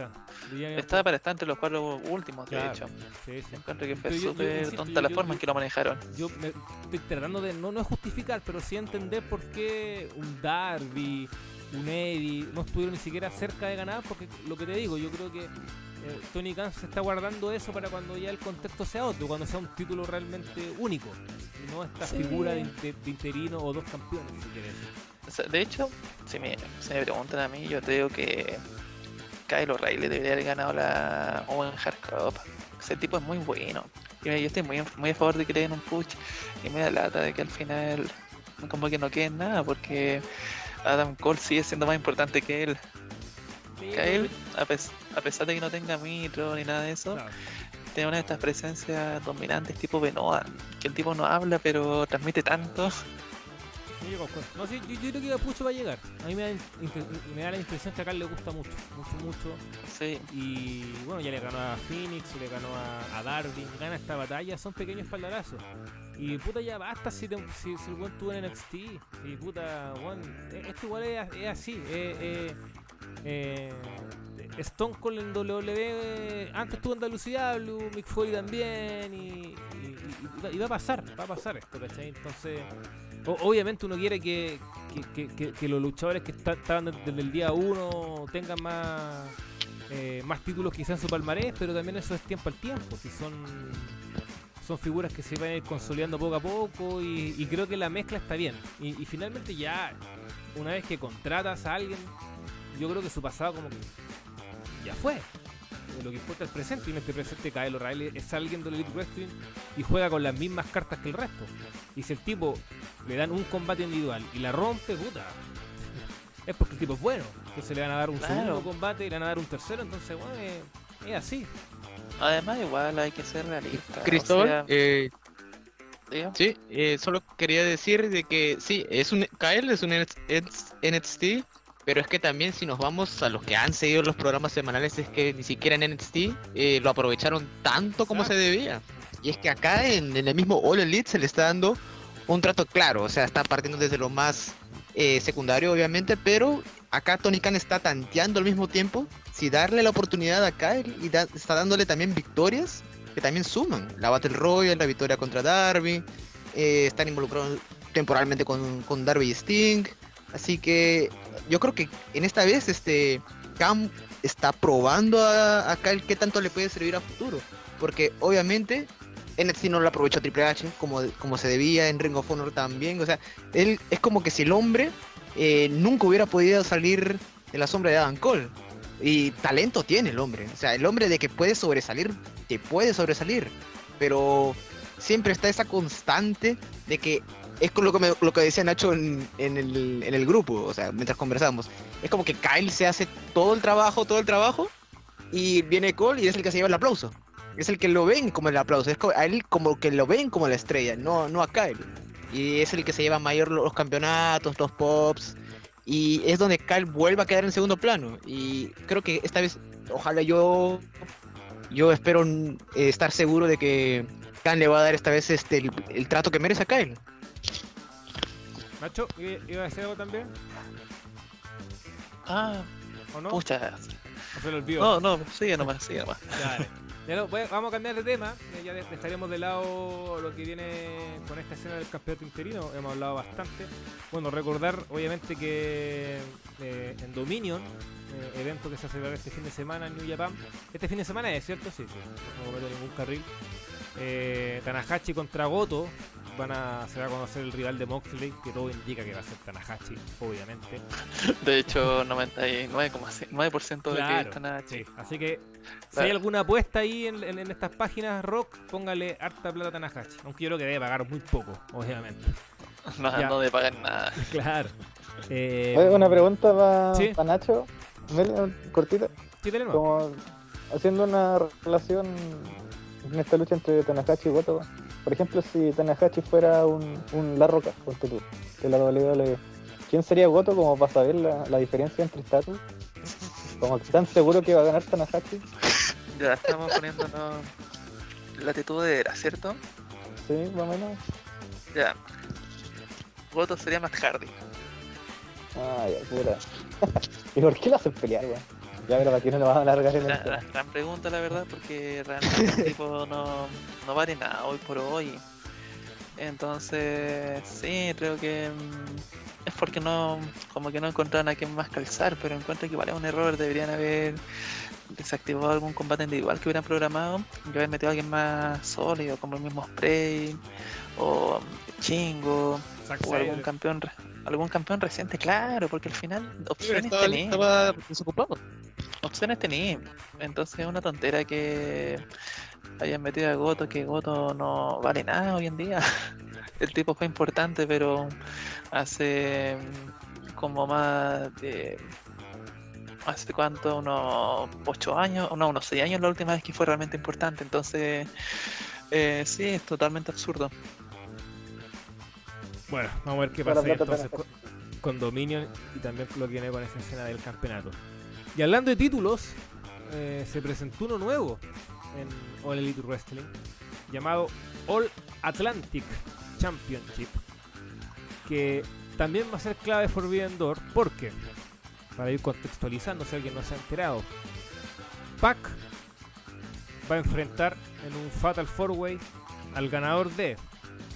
Estaba para estar entre los cuatro últimos, de hecho. sí. Encuentro que fue súper tonta yo- la yo- forma en que lo manejaron. Yo me estoy tratando de no, no justificar, pero sí entender por qué un Darby, un Eddie no estuvieron ni siquiera cerca de ganar, porque lo que te digo, yo creo que eh, Tony Khan se está guardando eso para cuando ya el contexto sea otro, cuando sea un título realmente único, y no esta Sí. figura de, de interino o dos campeones, si quieres. O sea, de hecho, si me, si me preguntan a mí, yo creo que Kyle O'Reilly debería haber ganado la Owen Hart Cup. Ese tipo es muy bueno. Y yo estoy muy, muy a favor de que le den un push. Y me da lata de que al final como que no quede nada porque Adam Cole sigue siendo más importante que él. Kyle, a, pes- a pesar de que no tenga mitro ni nada de eso, tiene una de estas presencias dominantes tipo Benoit, que el tipo no habla pero transmite tanto. No, sí, yo, yo creo que Pucho va a llegar. A mí me da, me la impresión que acá le gusta mucho, mucho, mucho. Sí, Y bueno, ya le ganó a Phoenix, le ganó a, a Darby, gana esta batalla, son pequeños espaldarazos. Y puta, ya basta si, te- si, si el buen tuvo en NXT. Y puta, bueno, esto igual es, es así. Eh, Stone Cold en WWE, antes estuvo en WCW, Mick Foley también, y, va- a pasar, va a pasar esto, ¿cachai? Entonces, obviamente uno quiere que, los luchadores que está- estaban desde el día uno tengan más eh, más títulos quizás en su palmarés, pero también eso es tiempo al tiempo. Si son son figuras que se van a ir consolidando poco a poco y, creo que la mezcla está bien. Y finalmente ya, una vez que contratas a alguien, yo creo que su pasado como que ya fue. Eh, Lo que importa es el presente y en este presente Kyle O'Reilly es alguien del Elite Wrestling y juega con las mismas cartas que el resto. Y si el tipo le dan un combate individual y la rompe, puta, es porque el tipo es bueno. Entonces le van a dar un Claro. segundo combate y le van a dar un tercero, entonces bueno, es, es así. además igual hay que ser realista. o Cristóbal, sea, eh, sí, eh, solo quería decir de que sí, es un Kyle es un NXT, pero es que también si nos vamos a los que han seguido los programas semanales es que ni siquiera en NXT eh, lo aprovecharon tanto como se debía. Y es que acá en, en el mismo All Elite se le está dando un trato claro, o sea, está partiendo desde lo más eh, secundario obviamente, pero acá Tony Khan está tanteando al mismo tiempo si darle la oportunidad a Kyle y da- está dándole también victorias que también suman. La Battle Royale, la victoria contra Darby, eh, están involucrados temporalmente con, con Darby y Sting. Así que yo creo que en esta vez este Cam está probando a, a Kyle qué tanto le puede servir a futuro. Porque obviamente NXT no lo aprovechó Triple H como, como se debía, en Ring of Honor también. O sea, él es como que si el hombre eh, nunca hubiera podido salir de la sombra de Adam Cole. Y talento tiene el hombre. O sea, el hombre de que puede sobresalir, te puede sobresalir. Pero siempre está esa constante de que es lo que, me- lo que decía Nacho en, en el, en el grupo, o sea, mientras conversamos. Es como que Kyle se hace todo el trabajo, todo el trabajo, y viene Cole y es el que se lleva el aplauso. Es el que lo ven como el aplauso. Es a él como que lo ven como la estrella, no, no a Kyle. Y es el que se lleva mayor lo- los campeonatos, los pops. Y es donde Kyle vuelve a quedar en segundo plano. Y creo que esta vez, ojalá yo yo espero estar seguro de que Khan le va a dar esta vez este el, el trato que merece a Kyle. Nacho, ¿i- ¿iba a decir algo también? Ah, ¿O no? pucha. ¿O se lo olvidó? No, no, sigue nomás, sigue nomás. Dale. Ya no, voy- vamos a cambiar de tema. Ya de- dejaremos de lado lo que viene con esta escena del campeonato interino. Hemos hablado bastante. Bueno, recordar obviamente que eh, en Dominion, eh, evento que se celebrará este fin de semana en New Japan. Este fin de semana es cierto, sí, sí. No cometo ningún carril. Eh, Tanahashi contra Goto. Van a, se va a conocer el rival de Moxley, que todo indica que va a ser Tanahashi, obviamente. De hecho, 99,9% de que Claro, están a Sí, así que si hay alguna apuesta ahí en, en- en estas páginas rock, póngale harta plata a Tanahashi. Aunque yo creo que debe pagar muy poco, obviamente. No, Ya. no de pagar nada. Claro. Eh, Oye, una pregunta para Sí. Nacho, cortita, sí, tenemos. como haciendo una relación en esta lucha entre Tanahashi y Goto. Por ejemplo, si Tanahashi fuera un, un La Roca, ponte tú, de la WWE, ¿quién sería Goto como para saber la, la diferencia entre estatus? Como que tan seguro que va a ganar Tanahashi, Ya estamos poniéndonos latitud de era, ¿cierto? sí, más o menos. Ya. Goto sería más Hardy. Ah, ya, pura. ¿Y por qué lo hacen pelear, weón? Ya, pero qué no lo van a alargar en el La, la gran pregunta, la verdad, porque realmente el tipo no, no vale nada hoy por hoy. Entonces, sí, creo que mm, es porque no, como que no encontraron a quién más calzar, pero encuentro que es un error, deberían haber desactivado algún combate individual que hubieran programado y haber metido a alguien más sólido, como el mismo Spray o Chingo Zack o algún campeón algún campeón reciente, claro, porque al final opciones estaba desocupado. opciones tenía. Entonces es una tontera que hayan metido a Goto, que Goto no vale nada hoy en día. El tipo fue importante, pero hace mm, como más de... ¿Hace cuánto? Unos 8 años, no, unos 6 años la última vez que fue realmente importante. Entonces, eh, sí, es totalmente absurdo. Bueno, vamos a ver qué pasa entonces con, con Dominion y también lo que viene con esa escena del campeonato. Y hablando de títulos, eh, se presentó uno nuevo en All Elite Wrestling llamado All Atlantic Championship que también va a ser clave Forbidden Door porque, para ir contextualizando si alguien no se ha enterado, Pac va a enfrentar en un Fatal 4-Way al ganador de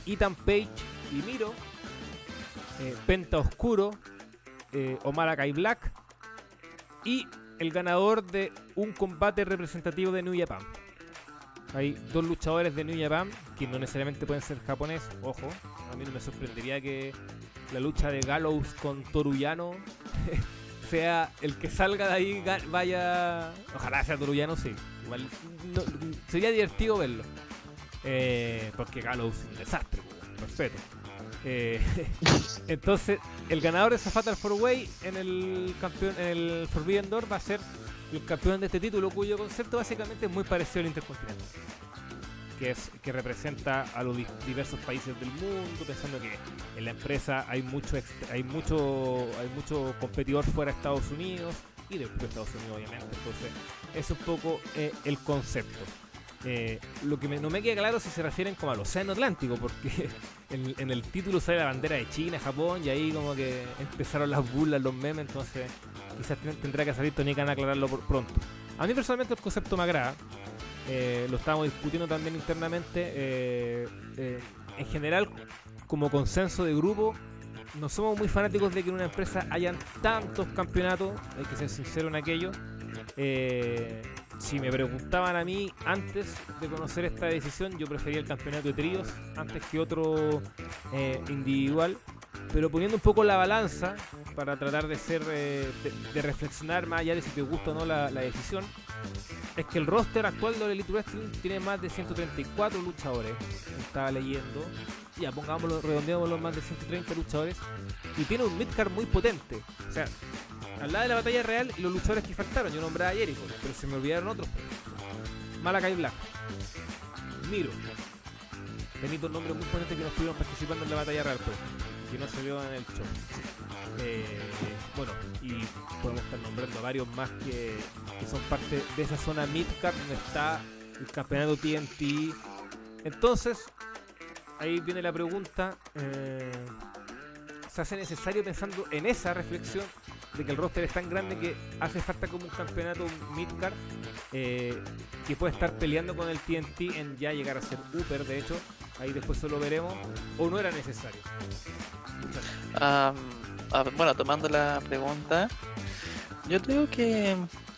Ethan Page y Miro, eh, Penta Oscuro, eh, Omar Kai Black y el ganador de un combate representativo de New Japan. Hay dos luchadores de New Japan que no necesariamente pueden ser japoneses, ojo, a mí no me sorprendería que la lucha de Gallows con Toruyano sea el que salga de ahí vaya ojalá sea Toruyano sí igual no- sería divertido verlo eh, porque Gallows es un desastre respeto. Eh, entonces el ganador de esa Fatal 4 Way en el campeón en el Forbidden Door va a ser el campeón de este título cuyo concepto básicamente es muy parecido al Intercontinental que es que representa a los di- diversos países del mundo pensando que en la empresa hay mucho hay mucho hay mucho competidor fuera de Estados Unidos y de de Estados Unidos obviamente. Entonces es un poco eh, el concepto Eh, lo que no me queda claro si se refieren como al océano Atlántico porque en, el título sale la bandera de China Japón y ahí como que empezaron las burlas los memes entonces quizás ten- tendrá que salir Tony Khan a aclararlo pronto a mí personalmente el concepto me agrada eh, lo estábamos discutiendo también internamente. eh, en general, como consenso de grupo, no somos muy fanáticos de que en una empresa hayan tantos campeonatos, hay que ser sincero en aquello. Si me preguntaban a mí antes de conocer esta decisión, yo prefería el campeonato de tríos antes que otro eh, individual. Pero poniendo un poco la balanza para tratar de ser eh, de, reflexionar más allá de si te gusta o no la, la decisión, es que el roster actual de Elite Wrestling tiene más de 134 luchadores. Estaba leyendo. Ya, pongámoslo, redondeámoslo más de 130 luchadores. Y tiene un midcard muy potente. O sea, hablaba de la batalla real y los luchadores que faltaron. Yo nombraba a Jericho, pero se me olvidaron otros. Malakai Black. Miro. Benito nombres muy potentes que no estuvieron participando en la batalla real, pues, que no se vio en el show. Eh, bueno, y podemos estar nombrando varios más que, que son parte de esa zona midcard donde está el campeonato TNT. Entonces, ahí viene la pregunta. eh, se hace necesario pensando en esa reflexión de que el roster es tan grande que hace falta como un campeonato midcard eh, que puede estar peleando con el TNT en ya llegar a ser Upper, de hecho, ahí después se lo veremos, o no era necesario. Ver, bueno, tomando la pregunta, yo creo que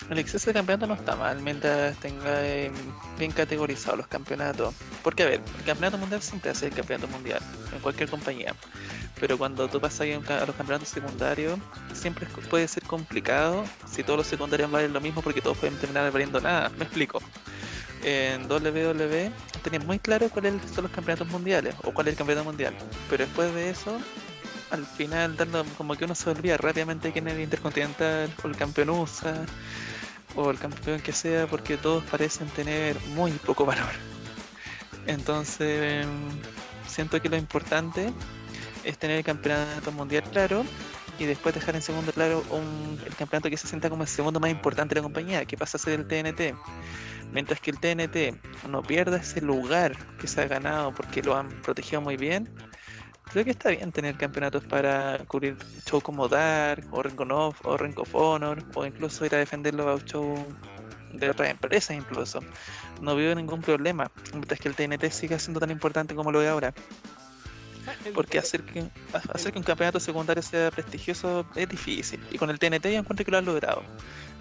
el exceso de campeonato no está mal mientras tenga eh, bien categorizados los campeonatos. Porque, a ver, el campeonato mundial siempre hace el campeonato mundial en cualquier compañía. Pero cuando tú pasas a los campeonatos secundarios, siempre puede ser complicado si todos los secundarios valen lo mismo porque todos pueden terminar valiendo nada. Me explico. En WWE tenía muy claro cuáles son los campeonatos mundiales o cuál es el campeonato mundial. Pero después de eso, al final dando como que uno se olvida rápidamente quién es el intercontinental o el campeón USA o el campeón que sea porque todos parecen tener muy poco valor. Entonces siento que lo importante es tener el campeonato mundial claro y después dejar en segundo claro el campeonato que se sienta como el segundo más importante de la compañía, que pasa a ser el TNT. Mientras que el TNT no pierda ese lugar que se ha ganado porque lo han protegido muy bien, creo que está bien tener campeonatos para cubrir shows como Dark o Ring of, o Ring of Honor o incluso ir a defenderlo a un show de otras empresas incluso. No veo ningún problema, mientras que el TNT siga siendo tan importante como lo es ahora. Porque hacer que, ha- hacer que un campeonato secundario sea prestigioso es difícil. Y con el TNT yo encuentro que lo han logrado.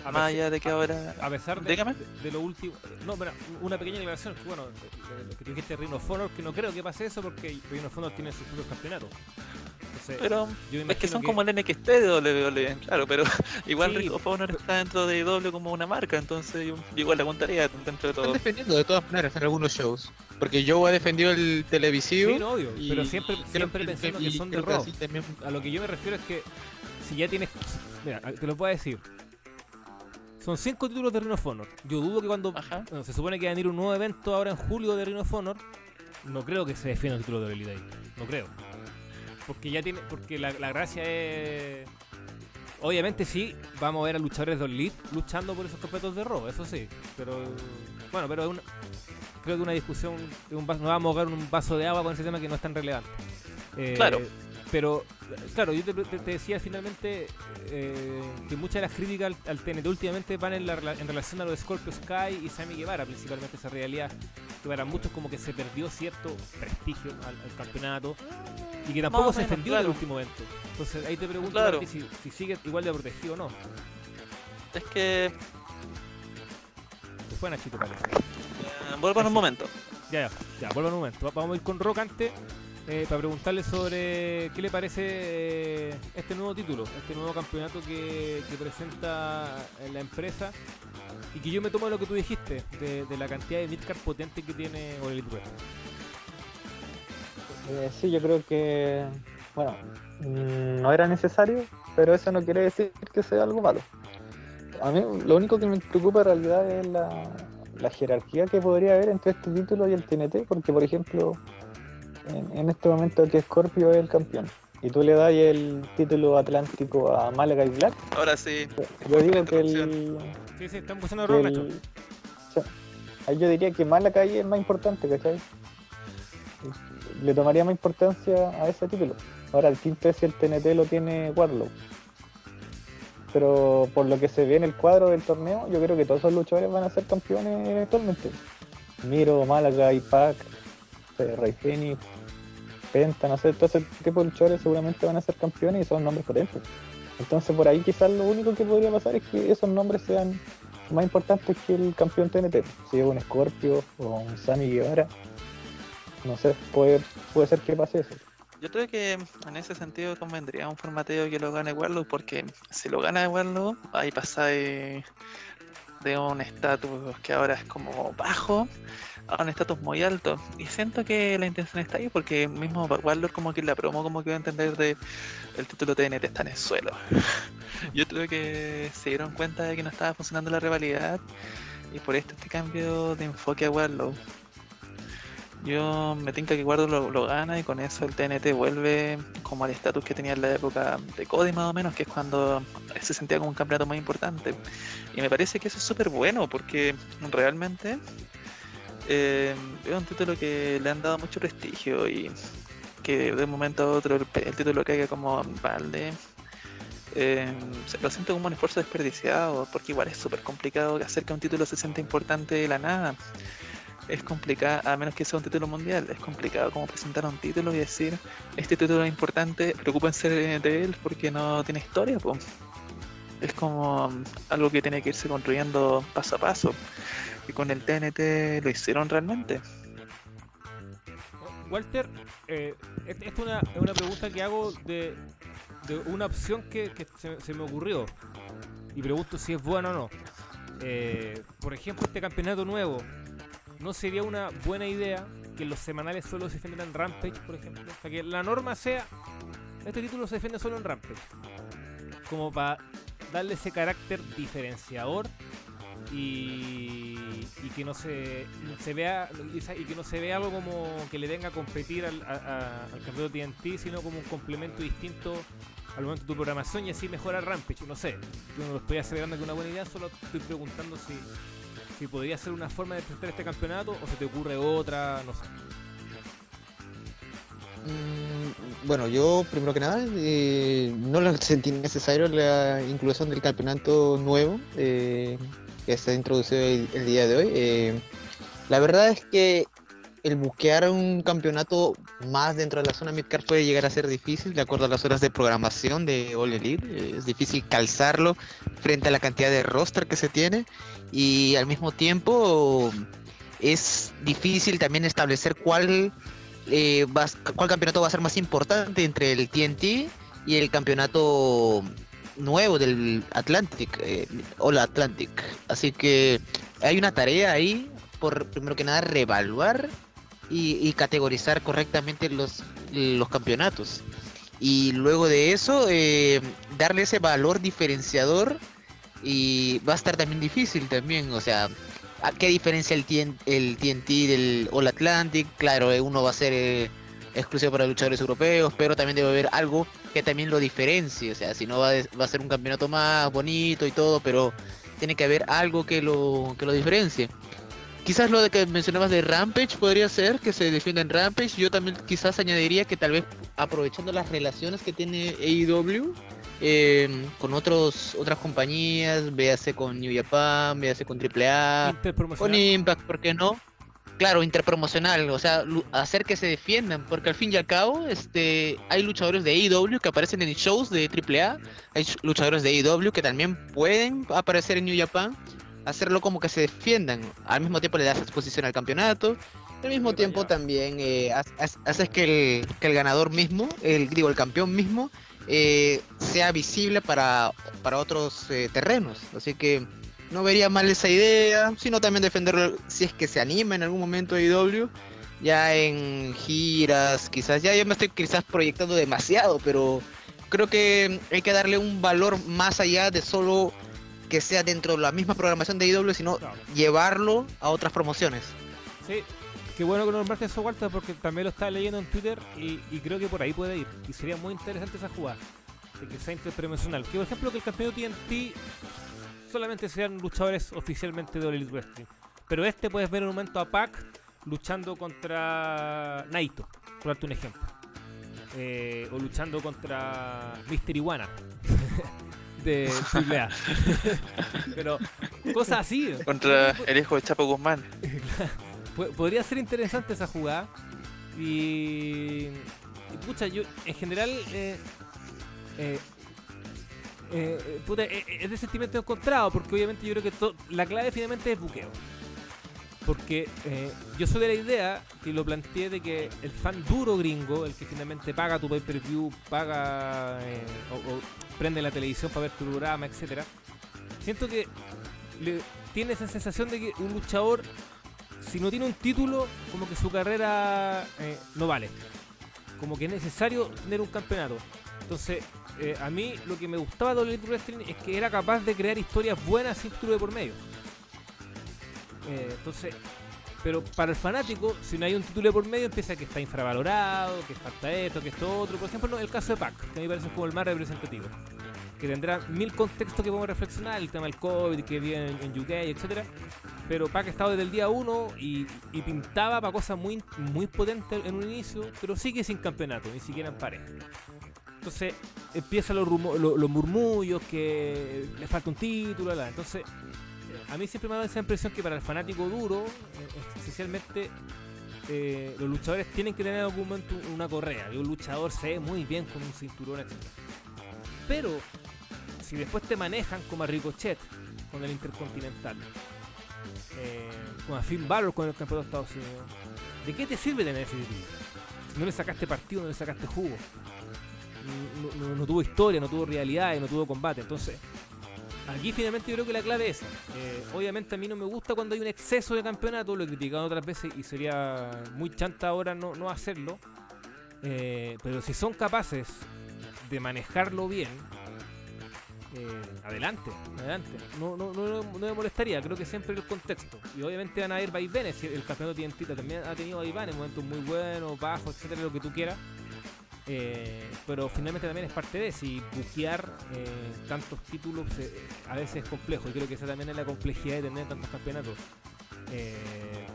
A Más pesar- allá de que ahora... A pesar de, Dígame. de- lo último. No, pero una pequeña. Que bueno, lo que dijiste Reino of Honor, que no creo que pase eso porque Reino of Honor tiene sus propios campeonatos. Entonces, Pero yo es que son como el NXT de WWE, claro, pero igual Sí, Ring of Honor está dentro de doble como una marca, entonces yo, yo igual la contaría dentro de Están todo. defendiendo de todas maneras en algunos shows. Porque Joe ha defendido el televisivo. Sí, no, obvio. y Pero siempre, siempre que- pensando y que son de Raw. también- A lo que yo me refiero es que si ya tienes. Mira, te lo puedo decir. Son cinco títulos de Ring of Honor. Yo dudo que cuando bueno, se supone que va a venir un nuevo evento ahora en julio de Ring of Honor, no creo que se defienda el título de Elite. No creo. Porque ya tiene. Porque la, la gracia es. Obviamente sí, vamos a ver a luchadores de Elite luchando por esos campeonatos de Raw, eso sí. Pero. Bueno, pero es una, creo que una discusión. un vaso- no vamos a ahogar un vaso de agua con ese tema que no es tan relevante. Eh, Claro. Pero, claro, yo te, decía finalmente eh, que muchas de las críticas al, al TNT últimamente van en, la, rela- en relación a lo de Scorpio Sky y Sammy Guevara, principalmente esa realidad que para muchos como que se perdió cierto prestigio al, al campeonato y que tampoco se menos, defendió en el claro. último evento. Entonces ahí te pregunto Claro. Si, si sigue igual de protegido o no. Es que... Se fue Nachito parece. eh, vuelvo en un momento. Ya, ya, ya, vuelvo un momento. Va- Vamos a ir con Rock antes eh, para preguntarle sobre qué le parece eh, este nuevo título, este nuevo campeonato que, presenta la empresa y que yo me tomo lo que tú dijiste, de, la cantidad de midcard potente que tiene All Elite. Eh, sí, yo creo que, bueno, mm, no era necesario, pero eso no quiere decir que sea algo malo. A mí lo único que me preocupa en realidad es la jerarquía que podría haber entre este título y el TNT, porque por ejemplo, en, en este momento que Scorpio es el campeón, y tú le das el título atlántico a Málaga y Black, Ahora sí, yo digo que el, Sí, sí, están buscando el- ahí yo diría que Málaga es más importante, ¿cachai? Le tomaría más importancia a ese título. Ahora el quinto es si el TNT lo tiene Warlow. Pero por lo que se ve en el cuadro del torneo, yo creo que todos esos luchadores van a ser campeones eventualmente. Miro, Málaga, Ipac, eh, Rey Fénix, Penta, no sé, todo ese tipo de luchadores seguramente van a ser campeones y son nombres potentes. Entonces por ahí quizás lo único que podría pasar es que esos nombres sean más importantes que el campeón TNT. Si es un Scorpio o un Sammy Guevara, no sé, puede, puede ser que pase eso. yo creo que en ese sentido convendría un formateo que lo gane Warlock, porque si lo gana Warlock, ahí pasa de, un estatus que ahora es como bajo a un estatus muy alto. Y siento que la intención está ahí, porque mismo Warlock como que la promo como que va a entender de el título TNT está en el suelo. Yo creo que se dieron cuenta de que no estaba funcionando la rivalidad y por esto este cambio de enfoque a Warlock. Yo me tinca que Guardo lo, gana y con eso el TNT vuelve como al estatus que tenía en la época de Cody más o menos, que es cuando se sentía como un campeonato más importante. Y me parece que eso es súper bueno porque realmente eh, es un título que le han dado mucho prestigio y que de un momento a otro el, el título caiga como balde. Eh, lo siento como un esfuerzo desperdiciado, porque igual es súper complicado hacer que un título se sienta importante de la nada. Es complicado, a menos que sea un título mundial, es complicado como presentar un título y decir, este título es importante, preocúpense de él porque no tiene historia, po. Es como mm, algo que tiene que irse construyendo paso a paso. Y con el TNT lo hicieron realmente. Walter, eh, esta es una, una pregunta que hago de, de una opción que, que se, se me ocurrió. Y pregunto si es buena o no. Eh, por ejemplo, este campeonato nuevo, ¿no sería una buena idea que los semanales solo se defiendan en Rampage, por ejemplo? O sea, que la norma sea, este título se defiende solo en Rampage. Como para darle ese carácter diferenciador y, y que no se, se vea y que no se vea algo como que le venga a competir al, a- a- al TNT sino como un complemento distinto al momento de tu programación y así mejorar Rampage no sé yo no lo estoy acelerando que una buena idea solo estoy preguntando si si podría ser una forma de presentar este campeonato o se te ocurre otra no sé Mm, Bueno, yo primero que nada eh, no lo sentí necesario la inclusión del campeonato nuevo eh, que se ha introducido el, día de hoy. Eh, la verdad es que el buquear un campeonato más dentro de la zona midcard puede llegar a ser difícil de acuerdo a las horas de programación de All Elite. Es difícil calzarlo frente a la cantidad de roster que se tiene y al mismo tiempo es difícil también establecer cuál eh, cuál campeonato va a ser más importante entre el TNT y el campeonato nuevo del Atlantic, eh, All Atlantic. Así que hay una tarea ahí por primero que nada reevaluar y, y categorizar correctamente los, los campeonatos. Y luego de eso, eh, darle ese valor diferenciador y va a estar también difícil también, o sea, ¿a qué diferencia el, TN el TNT del All Atlantic? Claro, eh, uno va a ser eh, exclusivo para luchadores europeos, pero también debe haber algo que también lo diferencie, o sea, si no va, va a ser un campeonato más bonito y todo, pero tiene que haber algo que lo, que lo diferencie. Quizás lo de que mencionabas de Rampage podría ser que se defienda en Rampage. Yo también quizás añadiría que tal vez aprovechando las relaciones que tiene AEW eh, con otros otras compañías, véase con New Japan, véase con AAA, con Impact, ¿por qué no? Claro, interpromocional, o sea, hacer que se defiendan, porque al fin y al cabo, este, hay luchadores de AEW que aparecen en shows de AAA, hay ch- luchadores de AEW que también pueden aparecer en New Japan, hacerlo como que se defiendan, al mismo tiempo le das exposición al campeonato, al mismo tiempo también eh, ha- ha- haces que el, que el ganador mismo, el digo, el campeón mismo, eh, sea visible para, para otros eh, terrenos, así que no vería mal esa idea, sino también defenderlo si es que se anima en algún momento a IW, ya en giras, quizás, ya yo me estoy quizás proyectando demasiado, pero creo que hay que darle un valor más allá de solo que sea dentro de la misma programación de IW, sino Claro. llevarlo a otras promociones. Sí, qué bueno que nombraste eso, Walter, porque también lo estaba leyendo en Twitter y, y creo que por ahí puede ir. Y sería muy interesante esa jugada, de que sea interpromocional. Que por ejemplo que el campeonato TNT solamente sean luchadores oficialmente de All Elite Wrestling. Pero este puedes ver en un momento a Pac luchando contra Naito, por darte un ejemplo. Eh, o luchando contra Mr. Iguana de AAA. Pero cosas así. Contra el hijo de Chapo Guzmán. Po- Podría ser interesante esa jugada. Y. y pucha, yo en general. Eh, eh, eh, es de sentimiento encontrado, porque obviamente yo creo que la clave finalmente es buqueo. Porque yo soy de la idea, y lo planteé, de que el fan duro gringo, el que finalmente paga tu pay-per-view, paga o, prende la televisión para ver tu programa, etcétera siento que tiene esa sensación de que un luchador si no tiene un título, como que su carrera eh, no vale. Como que es necesario tener un campeonato. Entonces, eh, a mí lo que me gustaba de Elite Wrestling es que era capaz de crear historias buenas sin título de por medio. Eh, entonces, Pero para el fanático, si no hay un título de por medio, empieza que está infravalorado, que falta esto, que esto otro. Por ejemplo, no, el caso de Pac, que a mí parece como el más representativo. Que tendrá mil contextos que podemos reflexionar, el tema del COVID, que viene en, en UK, etcétera. Pero Pac ha estado desde el día uno y, pintaba para cosas muy, muy potentes en un inicio, pero sigue sin campeonato, ni siquiera en pareja. Entonces empiezan los, rumo- lo- los murmullos que le falta un título, entonces a mí siempre me ha dado esa impresión que para el fanático duro, eh, esencialmente eh, los luchadores tienen que tener en algún momento una correa, y un luchador se ve muy bien con un cinturón, etc. Pero si después te manejan como a Ricochet con el Intercontinental, eh, como a Finn Balor con el campeonato de Estados Unidos, ¿de qué te sirve tener ese título? Si no le sacaste partido, no le sacaste jugo no, tuvo historia, no tuvo realidad y no tuvo combate. Entonces, aquí finalmente yo creo que la clave es. Eh, obviamente a mí no me gusta cuando hay un exceso de campeonato, lo he criticado otras veces y sería muy chanta ahora no, no hacerlo. Eh, pero si son capaces de manejarlo bien, eh, adelante, adelante. No, no, no, me molestaría, creo que siempre el contexto. Y obviamente van a haber vaivenes, el campeonato TNT también ha tenido vaivenes, momentos muy buenos, bajos, etcétera, lo que tú quieras. Eh, pero finalmente también es parte de si buquear eh, tantos títulos a veces es complejo y creo que esa también es la complejidad de tener tantos campeonatos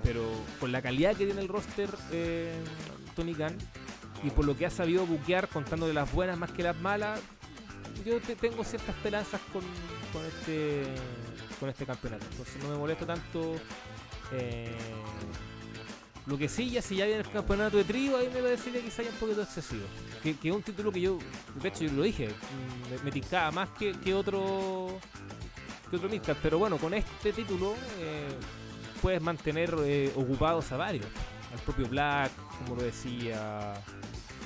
pero con la calidad que tiene el roster Tony Khan y por lo que ha sabido buquear contándole las buenas más que las malas yo te- tengo ciertas esperanzas con, con este con este campeonato entonces no me molesta tanto eh, lo que sí, ya si ya viene el campeonato de trío, ahí me parecería quizá ya un poquito excesivo. Que, que es un título que yo, de hecho yo lo dije, mm, me, me tincaba más que, que otro que otro Midcard. Pero bueno, con este título eh, puedes mantener eh, ocupados a varios. Al propio Black, como lo decía,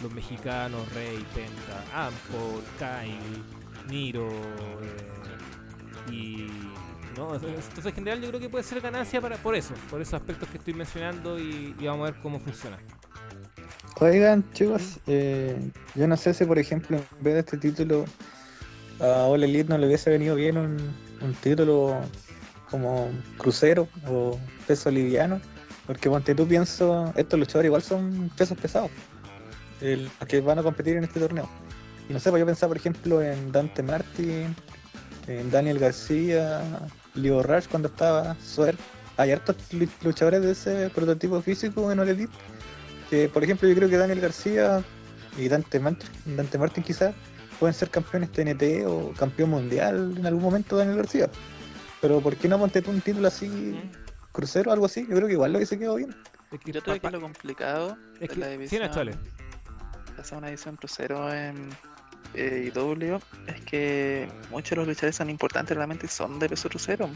los mexicanos, Rey, Penta, Ampol, Kyle, Niro, eh, y ¿no? Entonces, en general, yo creo que puede ser ganancia para, por eso, por esos aspectos que estoy mencionando y, vamos a ver cómo funciona. Oigan, chicos, eh, yo no sé si, por ejemplo, en vez de este título, a All Elite no le hubiese venido bien un, un título como crucero o peso liviano, porque ponte tú pienso, estos luchadores igual son pesos pesados, el, los que van a competir en este torneo. Y no sé, pues yo pensaba, por ejemplo, en Dante Martin, en Daniel García, Leo Rush cuando estaba, Suer. Hay hartos lu- luchadores de ese prototipo físico en Elite que por ejemplo yo creo que Daniel García y Dante, Mart- Dante Martin quizás pueden ser campeones TNT o campeón mundial en algún momento Daniel García. Pero ¿por qué no ponte tú un título así, crucero o algo así? Yo creo que igual lo hubiese quedado bien. Es que, Yo creo que lo complicado es de la que, sí, división, Una división crucero en eh, IW es que muchos de los luchadores son importantes realmente son de peso crucero.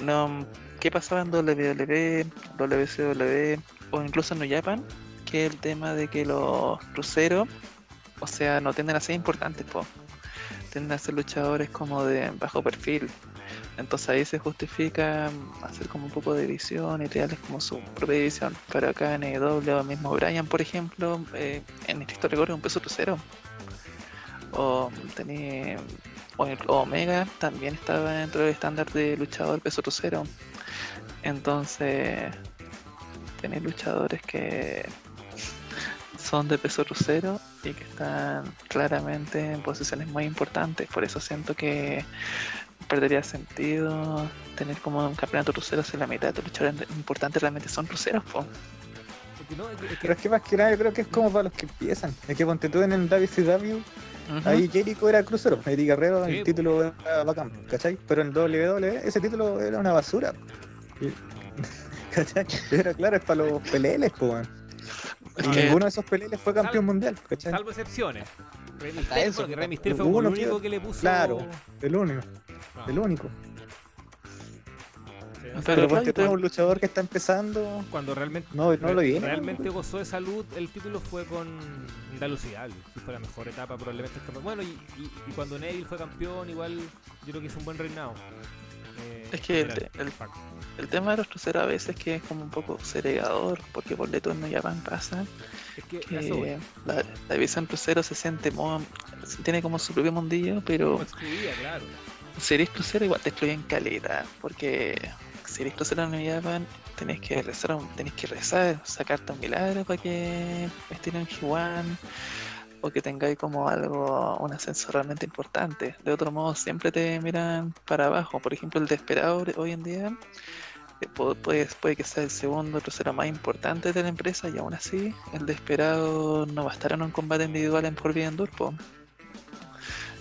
No, ¿Qué pasaba en WWE, WCW o incluso en New? Que el tema de que los cruceros, o sea, no tienden a ser importantes, po. tienden a ser luchadores como de bajo perfil. Entonces ahí se justifica hacer como un poco de división y reales como su propia división. Pero acá en EW, mismo Brian, por ejemplo, eh, en esta historia es un peso crucero. O tenía o el- o Omega también estaba dentro del estándar de luchador peso crucero. Entonces, tenéis luchadores que son de peso crucero y que están claramente en posiciones muy importantes. Por eso siento que perdería sentido tener como un campeonato crucero si la mitad de los luchadores importantes realmente son cruceros. po. Es que no, es que- es que- Pero es que más que nada yo creo que es como para los que empiezan. Es que ponte tú en el WCW, Ujú. ahí Jericho era crucero, Eddie Guerrero, Sí, el po. título era bacán, ¿cachai? Pero en el WWE ese título era una basura. ¿Cachai? Era claro, es para los peleles, po, ninguno de esos peleles fue campeón Salvo- mundial, ¿cachai? salvo excepciones. Rey eso, porque po. Rey fue el único que- que le puso. Claro, el único, Ah, el único. sí, no Pero tú igual- un luchador que está empezando, cuando realmente no, no lo viene. realmente gozó de salud, el título fue con Andalucía, fue la mejor etapa probablemente. Bueno, y, y- y cuando Neville fue campeón, igual yo creo que hizo un buen reinado. Eh, Es que el- el- Pac. El tema de los cruceros a veces que es como un poco segregador, porque por Leto en Japan pasa Es que, eso la, la división crucero se siente mo- tiene como su propio mundillo, pero como excluida, claro. Si eres crucero igual te excluyen caleta, porque si eres crucero New Japan, tenés que rezar, tenés que rezar, sacarte un milagro para que estén en G1 o que tengáis como algo, un ascenso realmente importante. De otro modo, siempre te miran para abajo. Por ejemplo, el Desperador hoy en día eh, pu- puede, puede que sea el segundo crucero más importante de la empresa y aún así el Desperado no estar en un combate individual en por vida en Durpo.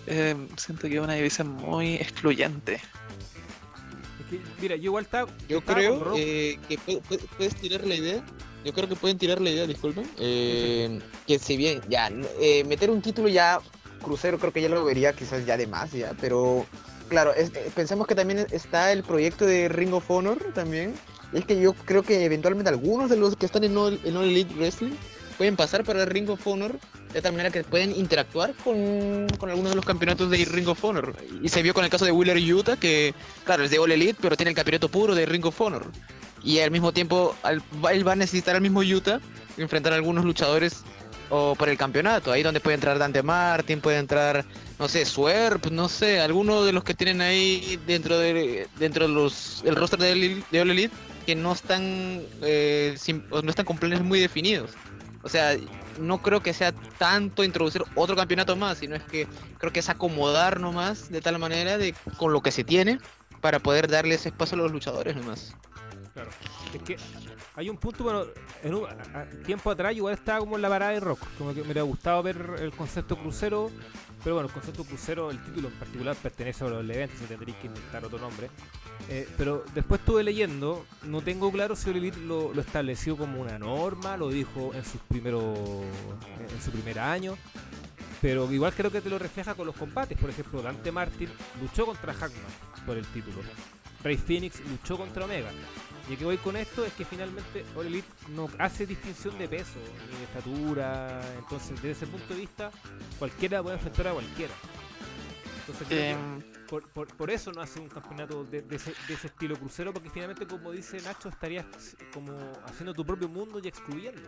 Eh, siento que es una división muy excluyente. Es que, mira, yo igual estaba. Yo estaba creo eh, que pu- pu- puedes tirar la idea. Yo creo que pueden tirar la idea, disculpen. eh, que si bien, ya, eh, meter un título ya crucero creo que ya lo vería quizás ya de más, ya. Pero claro, es- pensemos que también está el proyecto de Ring of Honor también. Es que yo creo que eventualmente algunos de los que están en All, en All Elite Wrestling pueden pasar para el Ring of Honor de tal manera que pueden interactuar con, con algunos de los campeonatos de Ring of Honor. Y se vio con el caso de Wheeler Utah, que claro, es de All Elite, pero tiene el campeonato puro de Ring of Honor. Y al mismo tiempo, al- él va a necesitar al mismo Utah enfrentar a algunos luchadores o por el campeonato. Ahí donde puede entrar Dante Martin, puede entrar, no sé, Swerve, no sé, alguno de los que tienen ahí dentro de dentro de los el roster de, de All Elite que no están eh, no están con planes muy definidos. O sea, no creo que sea tanto introducir otro campeonato más, sino es que creo que es acomodar nomás de tal manera de con lo que se tiene para poder darle ese espacio a los luchadores nomás. Claro. Es que hay un punto, bueno, tiempo atrás igual estaba como en la parada de rock. Como que me hubiera gustado ver el concepto crucero. Pero bueno, el concepto crucero, el título en particular pertenece a los eventos, tendréis que inventar otro nombre. Eh, pero después estuve leyendo, no tengo claro si Elite lo, lo estableció como una norma, lo dijo en sus primeros en su primer año. Pero igual creo que te lo refleja con los combates. Por ejemplo, Dante Martin luchó contra Hackman por el título. Rey Phoenix luchó contra Omega. Y a qué voy con esto es que finalmente All Elite no hace distinción de peso ni de estatura. Entonces, desde ese punto de vista, cualquiera puede enfrentar a cualquiera. Entonces, creo que Em, por, por- por eso no hace un campeonato de, de ese, de ese estilo crucero, porque finalmente, como dice Nacho, estarías como haciendo tu propio mundo y excluyendo.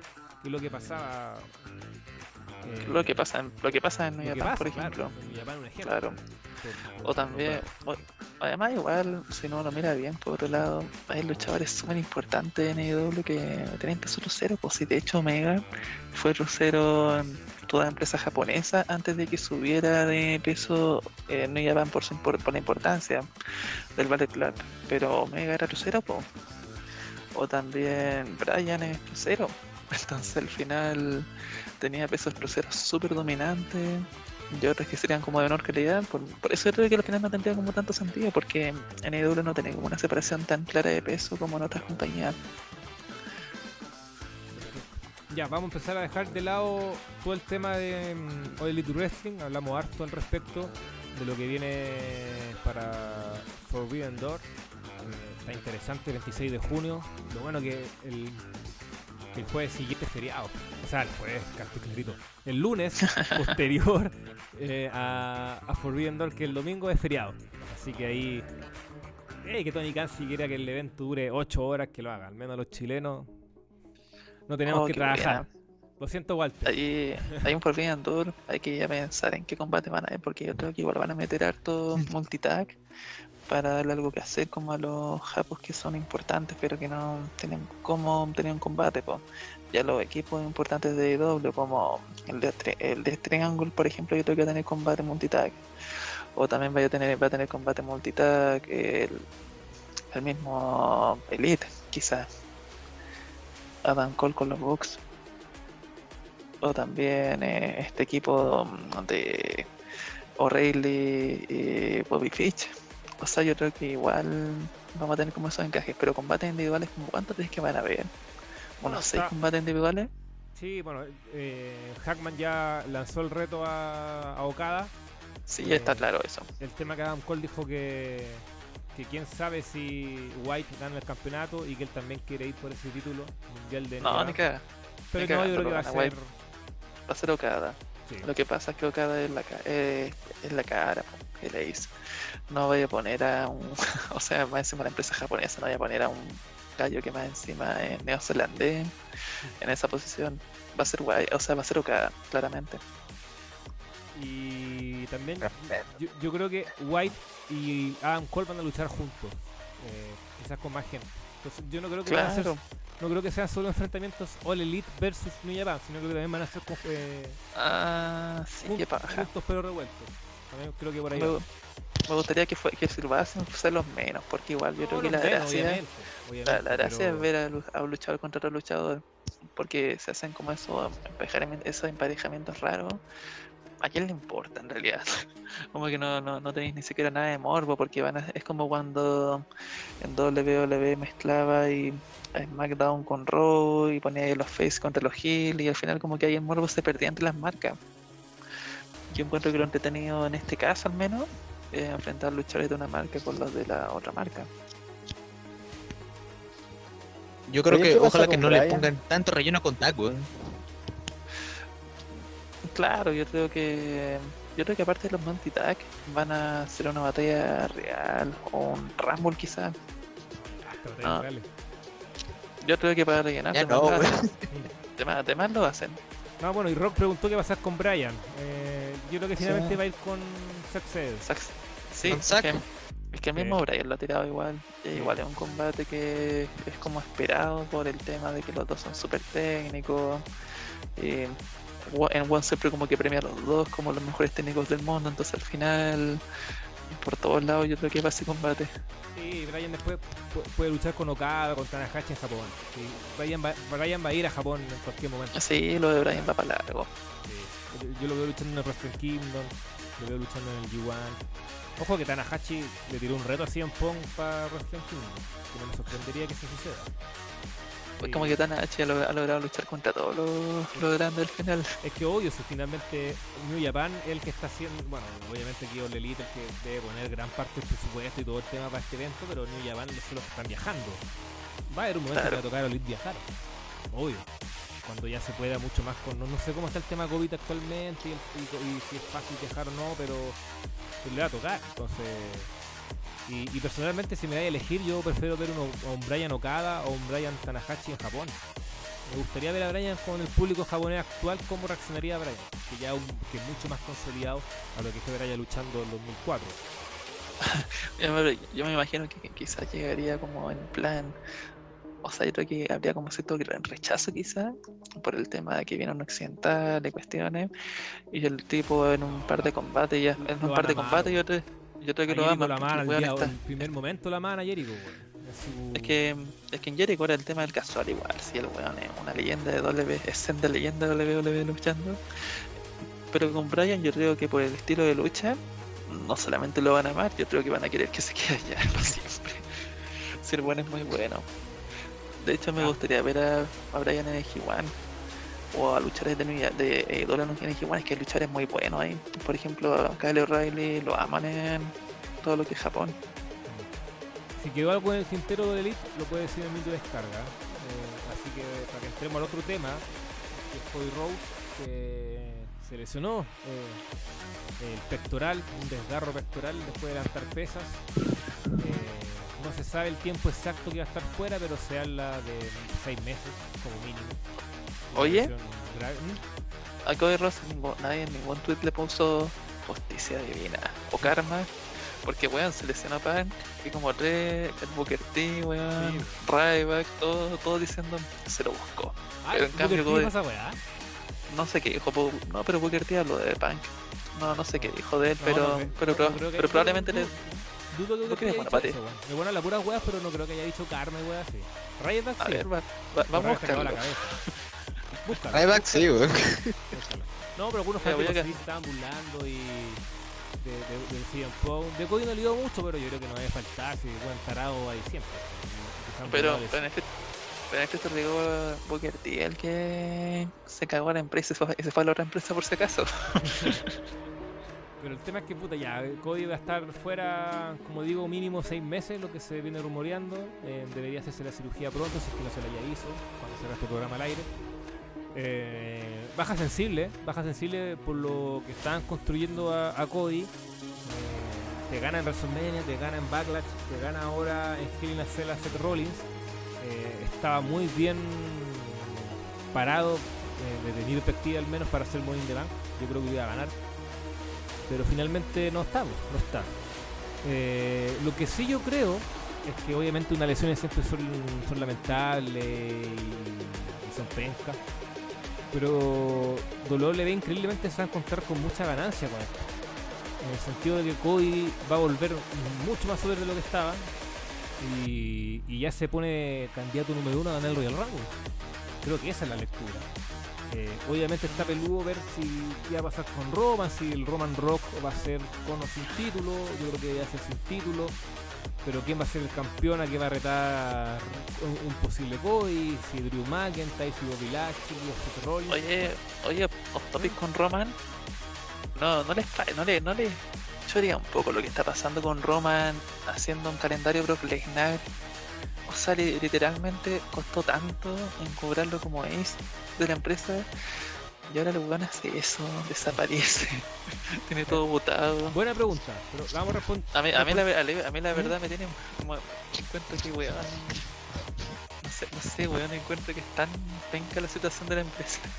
Y lo que pasaba. Eh, lo que pasa en, lo que pasa en New Japan, por ejemplo. Claro, en Japón un ejemplo. Claro. Por- por- O también, o- además igual, si no lo mira bien, por otro lado, hay luchadores súper importantes en AEW que tienen que ser crucero, pues si de hecho Omega fue crucero en toda empresa japonesa antes de que subiera de peso en New Japan por, su por la importancia del Ballet Club, pero Omega era crucero, po. o también Brian es crucero, entonces al final tenía pesos cruceros súper dominantes y otros que serían como de menor calidad. Por, por eso creo que al final no tendría como tanto sentido, porque en EW no tiene como una separación tan clara de peso como en otras compañías. Ya, vamos a empezar a dejar de lado todo el tema de All Elite Wrestling. Hablamos harto al respecto de lo que viene para Forbidden Door. Está interesante, el 26 de junio. Lo bueno que el, el jueves siguiente es feriado. O sea, el jueves, casi clarito. El lunes posterior eh, a, a Forbidden Door, que el domingo es feriado. Así que ahí. eh, que Tony Khan si quiera que el evento dure 8 horas, que lo haga. Al menos los chilenos no tenemos Oh, que trabajar. Lo siento, Walter. Ahí hay un Forbidden Door, hay que ya pensar en qué combate van a ver, porque yo creo que igual van a meter harto multitag para darle algo que hacer como a los japos que son importantes, pero que no tienen cómo tener un combate. po. Ya los equipos importantes de W, como el de, el de Triangle, por ejemplo, yo creo que tener combate multitag. O también vaya a tener, va a tener combate multitag el, mismo Elite, quizás. Adam Cole con los Bucks. O también eh, este equipo de O'Reilly y Bobby Fitch. O sea, yo creo que igual vamos a tener como esos encajes, pero combates individuales, ¿cuántos crees que van a haber? ¿Unos seis combates individuales? Sí, bueno, eh, Hackman ya lanzó el reto a, a Okada. Sí, ya está Eh, claro eso. El tema que Adam Cole dijo que, que quién sabe si White gana el campeonato y que él también quiere ir por ese título mundial de No, ni caga. Pero ni no, yo cagando creo que va a ser. White. Va a ser Okada. sí. Lo que pasa es que Okada es la, ca- eh, es la cara, que le hizo. No voy a poner a un. o sea, más encima la empresa japonesa, no voy a poner a un gallo que más encima es neozelandés en esa posición. Va a ser guay, o sea, va a ser Okada, claramente. Y también yo, yo creo que White y Adam Cole van a luchar juntos. Eh, quizás con más gente. Entonces yo no creo que van a ser- Claro. no creo que sean solo enfrentamientos All Elite versus New Japan, sino que también van a ser eh, Ah, sí, jun- qué paja. juntos pero revueltos. También creo que por ahí Me, gustaría que, fue, que si lo hacen, ser los menos, porque igual yo No, creo que la menos, gracia, obviamente, la, obviamente, la gracia pero- es ver a, a un luchador contra otro luchador, porque se hacen como esos emparejamientos, esos emparejamientos raros. ¿A quién le importa en realidad? como que no, no, no tenéis ni siquiera nada de morbo, porque van a- es como cuando en WWE mezclaba y a SmackDown con Raw y ponía los face contra los heel y al final como que ahí el morbo se perdía entre las marcas. Yo encuentro que lo entretenido en este caso al menos es enfrentar luchadores de una marca con los de la otra marca. Yo creo que ¿qué pasa ojalá que no le Bryan? pongan tanto relleno con tag, weón. Claro, yo creo que yo creo que aparte de los Monty Tag van a ser una batalla real o un Rumble quizá. Hasta batallas Ah. Yo creo que para rellenar Ya no. Temas- temas lo hacen. No, bueno, y Rock preguntó qué va a pasar con Brian. Eh, yo creo que Sí. finalmente va a ir con Success. Sax- Sí, Con es que, es que el mismo Brian lo ha tirado igual. Sí. Igual es un combate que es como esperado por el tema de que los dos son súper técnicos. y Wa- en One siempre como que premia a los dos como los mejores técnicos del mundo. Entonces al final, por todos lados, yo creo que va ese combate. Sí, Brian después pu- puede luchar con Okada, con Tanahashi en Japón. Sí, Brian, va, Brian va a ir a Japón en cualquier momento. Sí, lo de Brian va para largo. Sí. Yo, lo veo luchando en el Wrestle Kingdom, lo veo luchando en el G1. Ojo que Tanahashi le tiró un reto así en Pong para Wrestle Kingdom. Que no me sorprendería que eso suceda. Pues Sí. como que Tanahashi ha, log- ha logrado luchar contra todos los, los grandes al final. Es que obvio, si finalmente New Japan es el que está haciendo, bueno, obviamente aquí All Elite el que debe poner gran parte del presupuesto y todo el tema para este evento, pero New Japan son los que están viajando. Va a haber un momento Claro. que va a tocar a All Elite viajar, obvio. Cuando ya se pueda mucho más con, no, no sé cómo está el tema COVID actualmente y, si es fácil viajar o no, pero, le va a tocar, entonces... Y, personalmente si me da a elegir yo prefiero ver uno, a un Brian Okada o un Brian Tanahashi en Japón. Me gustaría ver a Brian con el público japonés actual cómo reaccionaría Brian, que ya un- que es mucho más consolidado a lo que fue Brian luchando en 2004. Yo me, yo me imagino que quizás llegaría como en plan. O sea, yo creo que habría como cierto rechazo quizás por el tema de que viene un occidental de cuestiones y el tipo en un par de combates ya en un par de combates yo, te- yo creo que lo aman la el día- el primer momento la aman a Jericho. Es su- Es que, es que en Jericho era el tema del casual igual, si el weón es una leyenda de W, es senda leyenda de WWE luchando. Pero con Brian yo creo que por el estilo de lucha, no solamente lo van a amar, yo creo que van a querer que se quede allá por siempre. Si el weón es muy bueno. De hecho me Ah. gustaría ver a, a Brian en el G1 o a luchadores de, de eh, Dollar en el G1, es que hay luchadores muy buenos ahí. Por ejemplo, a Kyle O'Reilly lo aman en todo lo que es Japón. Si quedó algo en el tintero de Elite, lo puede decir en mi descarga. Eh, así que para que entremos al otro tema, que es Cody Rhodes, que se lesionó eh, el pectoral, un desgarro pectoral después de levantar pesas. Eh, no se sabe el tiempo exacto que va a estar fuera, pero se habla de seis meses como mínimo. Oye. ¿Mm? A Cody ningún- nadie en ningún tweet le puso justicia divina o karma. Porque weón se lesionó Punk y como tres, el Booker T, weón, Sí. Ryback, todo, todo diciendo se lo buscó. Ah, Pero en cambio Cody- pasa. No sé qué dijo, no, pero Booker T habló de Punk. No, no sé qué dijo de él, No, pero, no pero, pero probablemente le. Dudo que No creo que haya dicho ti. eso, weón. Me bueno las puras weas, pero no creo que haya dicho karma y weas así. Ryback A sí. ver, va- va- vamos a cagó la buscarlo. cabeza. Búscalo. Ryback sí, weón. No, pero algunos fanáticos acá. sí se estaban burlando y de, de, del CM Punk. De Cody no le dio mucho, pero yo creo que no debe faltar si buen tarado ahí siempre. Pero, pero en este, pero en este te digo Booker T, el que se cagó a la empresa se fue, y se fue a la otra empresa por si acaso. Pero el tema es que, puta, ya, Cody va a estar fuera, como digo, mínimo seis meses, lo que se viene rumoreando. Eh, debería hacerse la cirugía pronto, si es que no se la ya hizo, cuando se este programa al aire. Eh, baja sensible, baja sensible por lo que estaban construyendo a, Cody. Eh, te gana en WrestleMania, te gana en Backlash, te gana ahora en Hell in a Seth Rollins. Eh, estaba muy bien parado, desde mi perspectiva al menos, para hacer Money in the Bank. Yo creo que iba a ganar pero finalmente no estamos, no está. Eh, lo que sí yo creo es que obviamente unas lesiones siempre son, lamentables y, son pencas. Pero WWE increíblemente se va a encontrar con mucha ganancia con esto. En el sentido de que Cody va a volver mucho más sobre de lo que estaba. Y, y ya se pone candidato número uno a ganar el Royal Rumble. Creo que esa es la lectura. Eh, obviamente está peludo ver si qué va a pasar con Roman, si el Roman Rock va a ser con o sin título, yo creo que a ser sin título, pero quién va a ser el campeón, a qué va a retar un, posible Cody, si Drew McIntyre, si Bobby Lashley, o Seth Rollins. Oye, oye, off topic con Roman. No, no les no le, no un poco lo que está pasando con Roman haciendo un calendario Brock Lesnar. O sea, li- literalmente costó tanto en cobrarlo como ace de la empresa. Y ahora el weón hace eso, desaparece. Tiene todo botado. Buena pregunta, pero vamos a responder. A mí, a mí, la, a mí la verdad me tiene como encuentro que weón. No sé, no sé, weón, encuentro que es tan penca la situación de la empresa.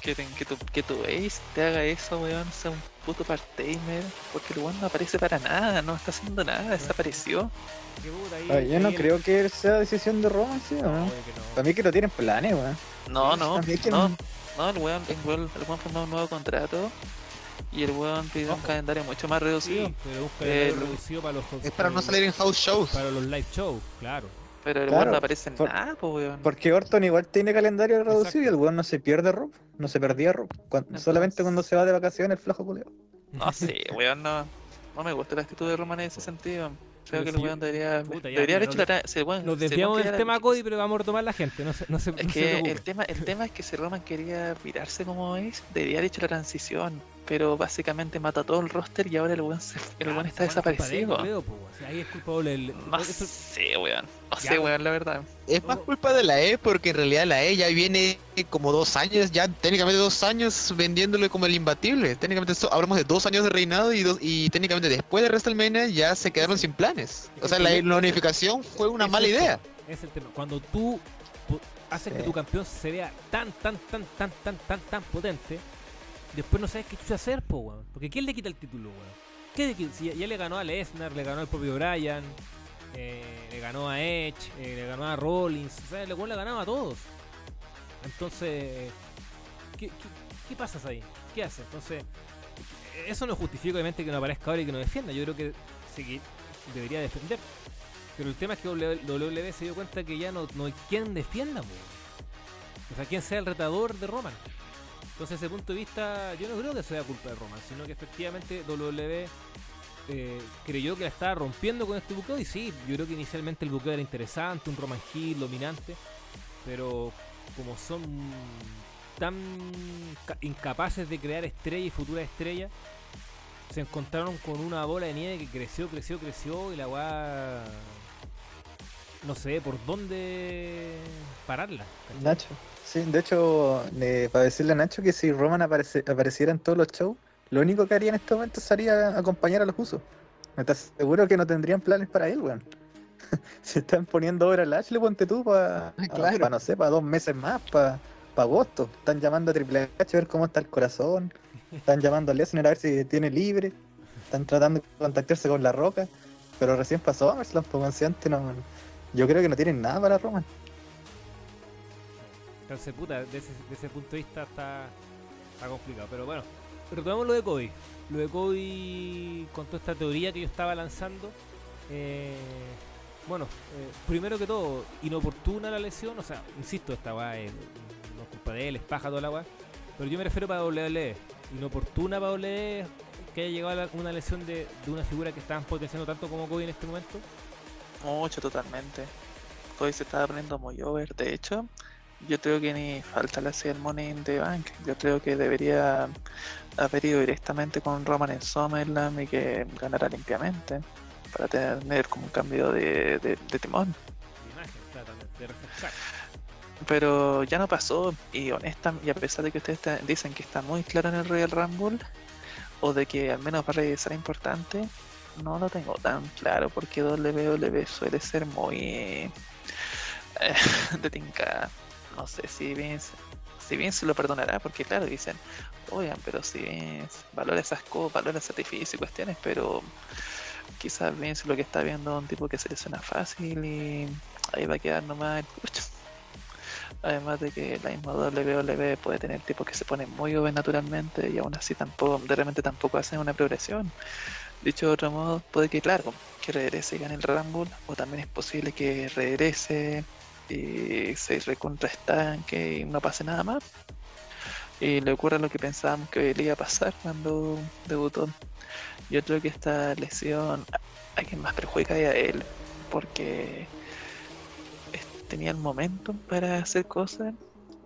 que, que, tu, que tu ace te haga eso, weón, sea un puto part-timer. Porque el weón no aparece para nada, no está haciendo nada, desapareció. Que puta, ahí- Ah, yo no creo que sea decisión de Roman, sí, ¿o No, ¿no? obvio que no. Para mí que lo tienen planes, weón. No, no, también que no, no. no, el weón, el weón, el weón firmó un nuevo contrato. Y el weón pidió un calendario mucho más reducido. Sí, pero un calendario El- reducido para los Es para no salir en house shows. para los live shows, claro. Pero el Claro, weón no aparece en por- nada, pues weón. Porque Orton igual tiene calendario reducido Exacto. y el weón no se pierde Rob. No se perdía Rob. Cuan- Entonces- Solamente cuando se va de vacaciones el flajo culeo. No sé, weón, no, no me gusta la actitud de Roman en ese sentido. Creo Pero que el weón debería, puta, ya, debería haber hecho nos- la el weón- Nos desviamos del tema Cody, pero vamos a retomar la gente, no se, no se, Es no se que preocupe. el tema, el tema es que si Roman quería virarse como es, debería haber hecho la transición. Pero básicamente mató a todo el roster y ahora el weón, se- el weón está es culpa de él, desaparecido. O sea, ahí es culpable el... No eso- sé, weón. No Ya, sé, weón, la verdad. Es más culpa de la E porque en realidad la E ya viene como dos años, ya técnicamente dos años vendiéndole como el imbatible. Técnicamente so- hablamos de dos años de reinado y, dos- y técnicamente después de WrestleMania ya se quedaron sin planes. O sea, la, la unificación fue una es mala el idea. tema, Es el tema. Cuando tú haces que tu campeón se vea tan, tan, tan, tan, tan, tan, tan potente, después no sabes qué chucha hacer, po, weón. Porque ¿quién le quita el título, weón? Si ya, le ganó a Lesnar, le ganó al propio Bryan, eh, le ganó a Edge, eh, le ganó a Rollins, o le ha ganado a todos. Entonces, ¿qué, qué, qué pasas ahí? ¿Qué hace? Entonces, eso no justifica obviamente que no aparezca ahora y que no defienda. Yo creo que sí que debería defender. Pero el tema es que WWE se dio cuenta que ya no, no hay quien defienda, po. o sea, quien sea el retador de Roman. Entonces, desde ese punto de vista, yo no creo que sea culpa de Roman, sino que efectivamente WWE eh, creyó que la estaba rompiendo con este buqueo. Y sí, yo creo que inicialmente el buqueo era interesante, un Roman Hill dominante, pero como son tan ca- incapaces de crear estrellas y futuras estrellas, se encontraron con una bola de nieve que creció, creció, creció y la weá. No sé por dónde pararla. Nacho. Sí, de hecho, eh, para decirle a Nacho que si Roman aparece- apareciera en todos los shows, lo único que haría en este momento sería acompañar a los usos. ¿Me estás seguro que no tendrían planes para él, weón? Se están poniendo ahora el Ashley, ponte tú, para, claro. no sé, para dos meses más, para agosto. Están llamando a Triple H a ver cómo está el corazón. Están llamando a Lesnar a ver si tiene libre. Están tratando de contactarse con La Roca. Pero recién pasó SummerSlam, pues weón, si antes no... Yo creo que no tienen nada para Roman. Entonces, puta, de ese, punto de vista está, complicado. Pero bueno, retomemos lo de Cody. Lo de Cody con toda esta teoría que yo estaba lanzando. eh, bueno, eh, primero que todo, inoportuna la lesión. O sea, insisto, esta weá es, no es culpa de él, es paja toda la weá. Pero yo me refiero para WWE. Inoportuna para WWE que haya llegado a una lesión de, de una figura que estaban potenciando tanto como Cody en este momento. Mucho, totalmente. Cody se estaba poniendo muy over. De hecho, yo creo que ni falta le hacía el Money in the Bank. Yo creo que debería haber ido directamente con Roman en SummerSlam y que ganara limpiamente. Para tener como un cambio de, de- de timón. Pero ya no pasó. Y honestamente, y a pesar de que ustedes está- dicen que está muy claro en el Royal Rumble, o de que al menos va a regresar importante, no lo tengo tan claro porque WWE suele ser muy eh, de tinca. No sé si bien, si bien se lo perdonará, porque claro, dicen, oigan, pero si bien valora esas cosas, valora sacrificio y cuestiones, pero quizás Vince lo que está viendo es un tipo que se lesiona fácil y ahí va a quedar nomás el pucho. Además de que la misma WWE puede tener tipos que se ponen muy joven naturalmente y aún así tampoco, de repente tampoco hacen una progresión. Dicho de otro modo, puede que claro, que regrese y gane el Rumble, o también es posible que regrese y se recontra estanque y no pase nada más. Y le ocurra lo que pensábamos que le iba a pasar cuando debutó. Yo creo que esta lesión a quien más perjudica a él, porque es- tenía el momentum para hacer cosas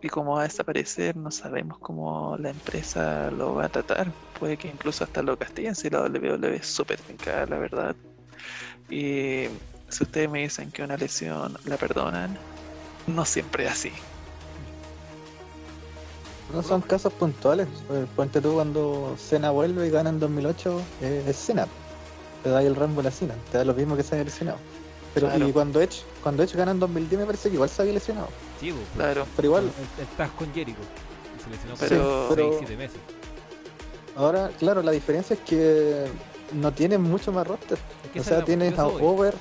y como va a desaparecer no sabemos cómo la empresa lo va a tratar. Puede que incluso hasta lo castiguen si la WWE es súper fincada, la verdad. Y si ustedes me dicen que una lesión la perdonan, no siempre es así. No son casos puntuales. Eh, Ponte tú cuando Cena vuelve y gana en 2008, eh, es Cena. Te da ahí el Rumble a Cena. Te da lo mismo que se haya lesionado. Pero Claro. y cuando Edge, cuando Edge gana en 2010 me parece que igual se había lesionado. Sí, Claro. Pero igual, tag con Jericho. Se lesionó por Pero- 6, pero- 7 meses. ahora, claro, la diferencia es que no tienen mucho más roster. Es que O sea, tienes a. Over,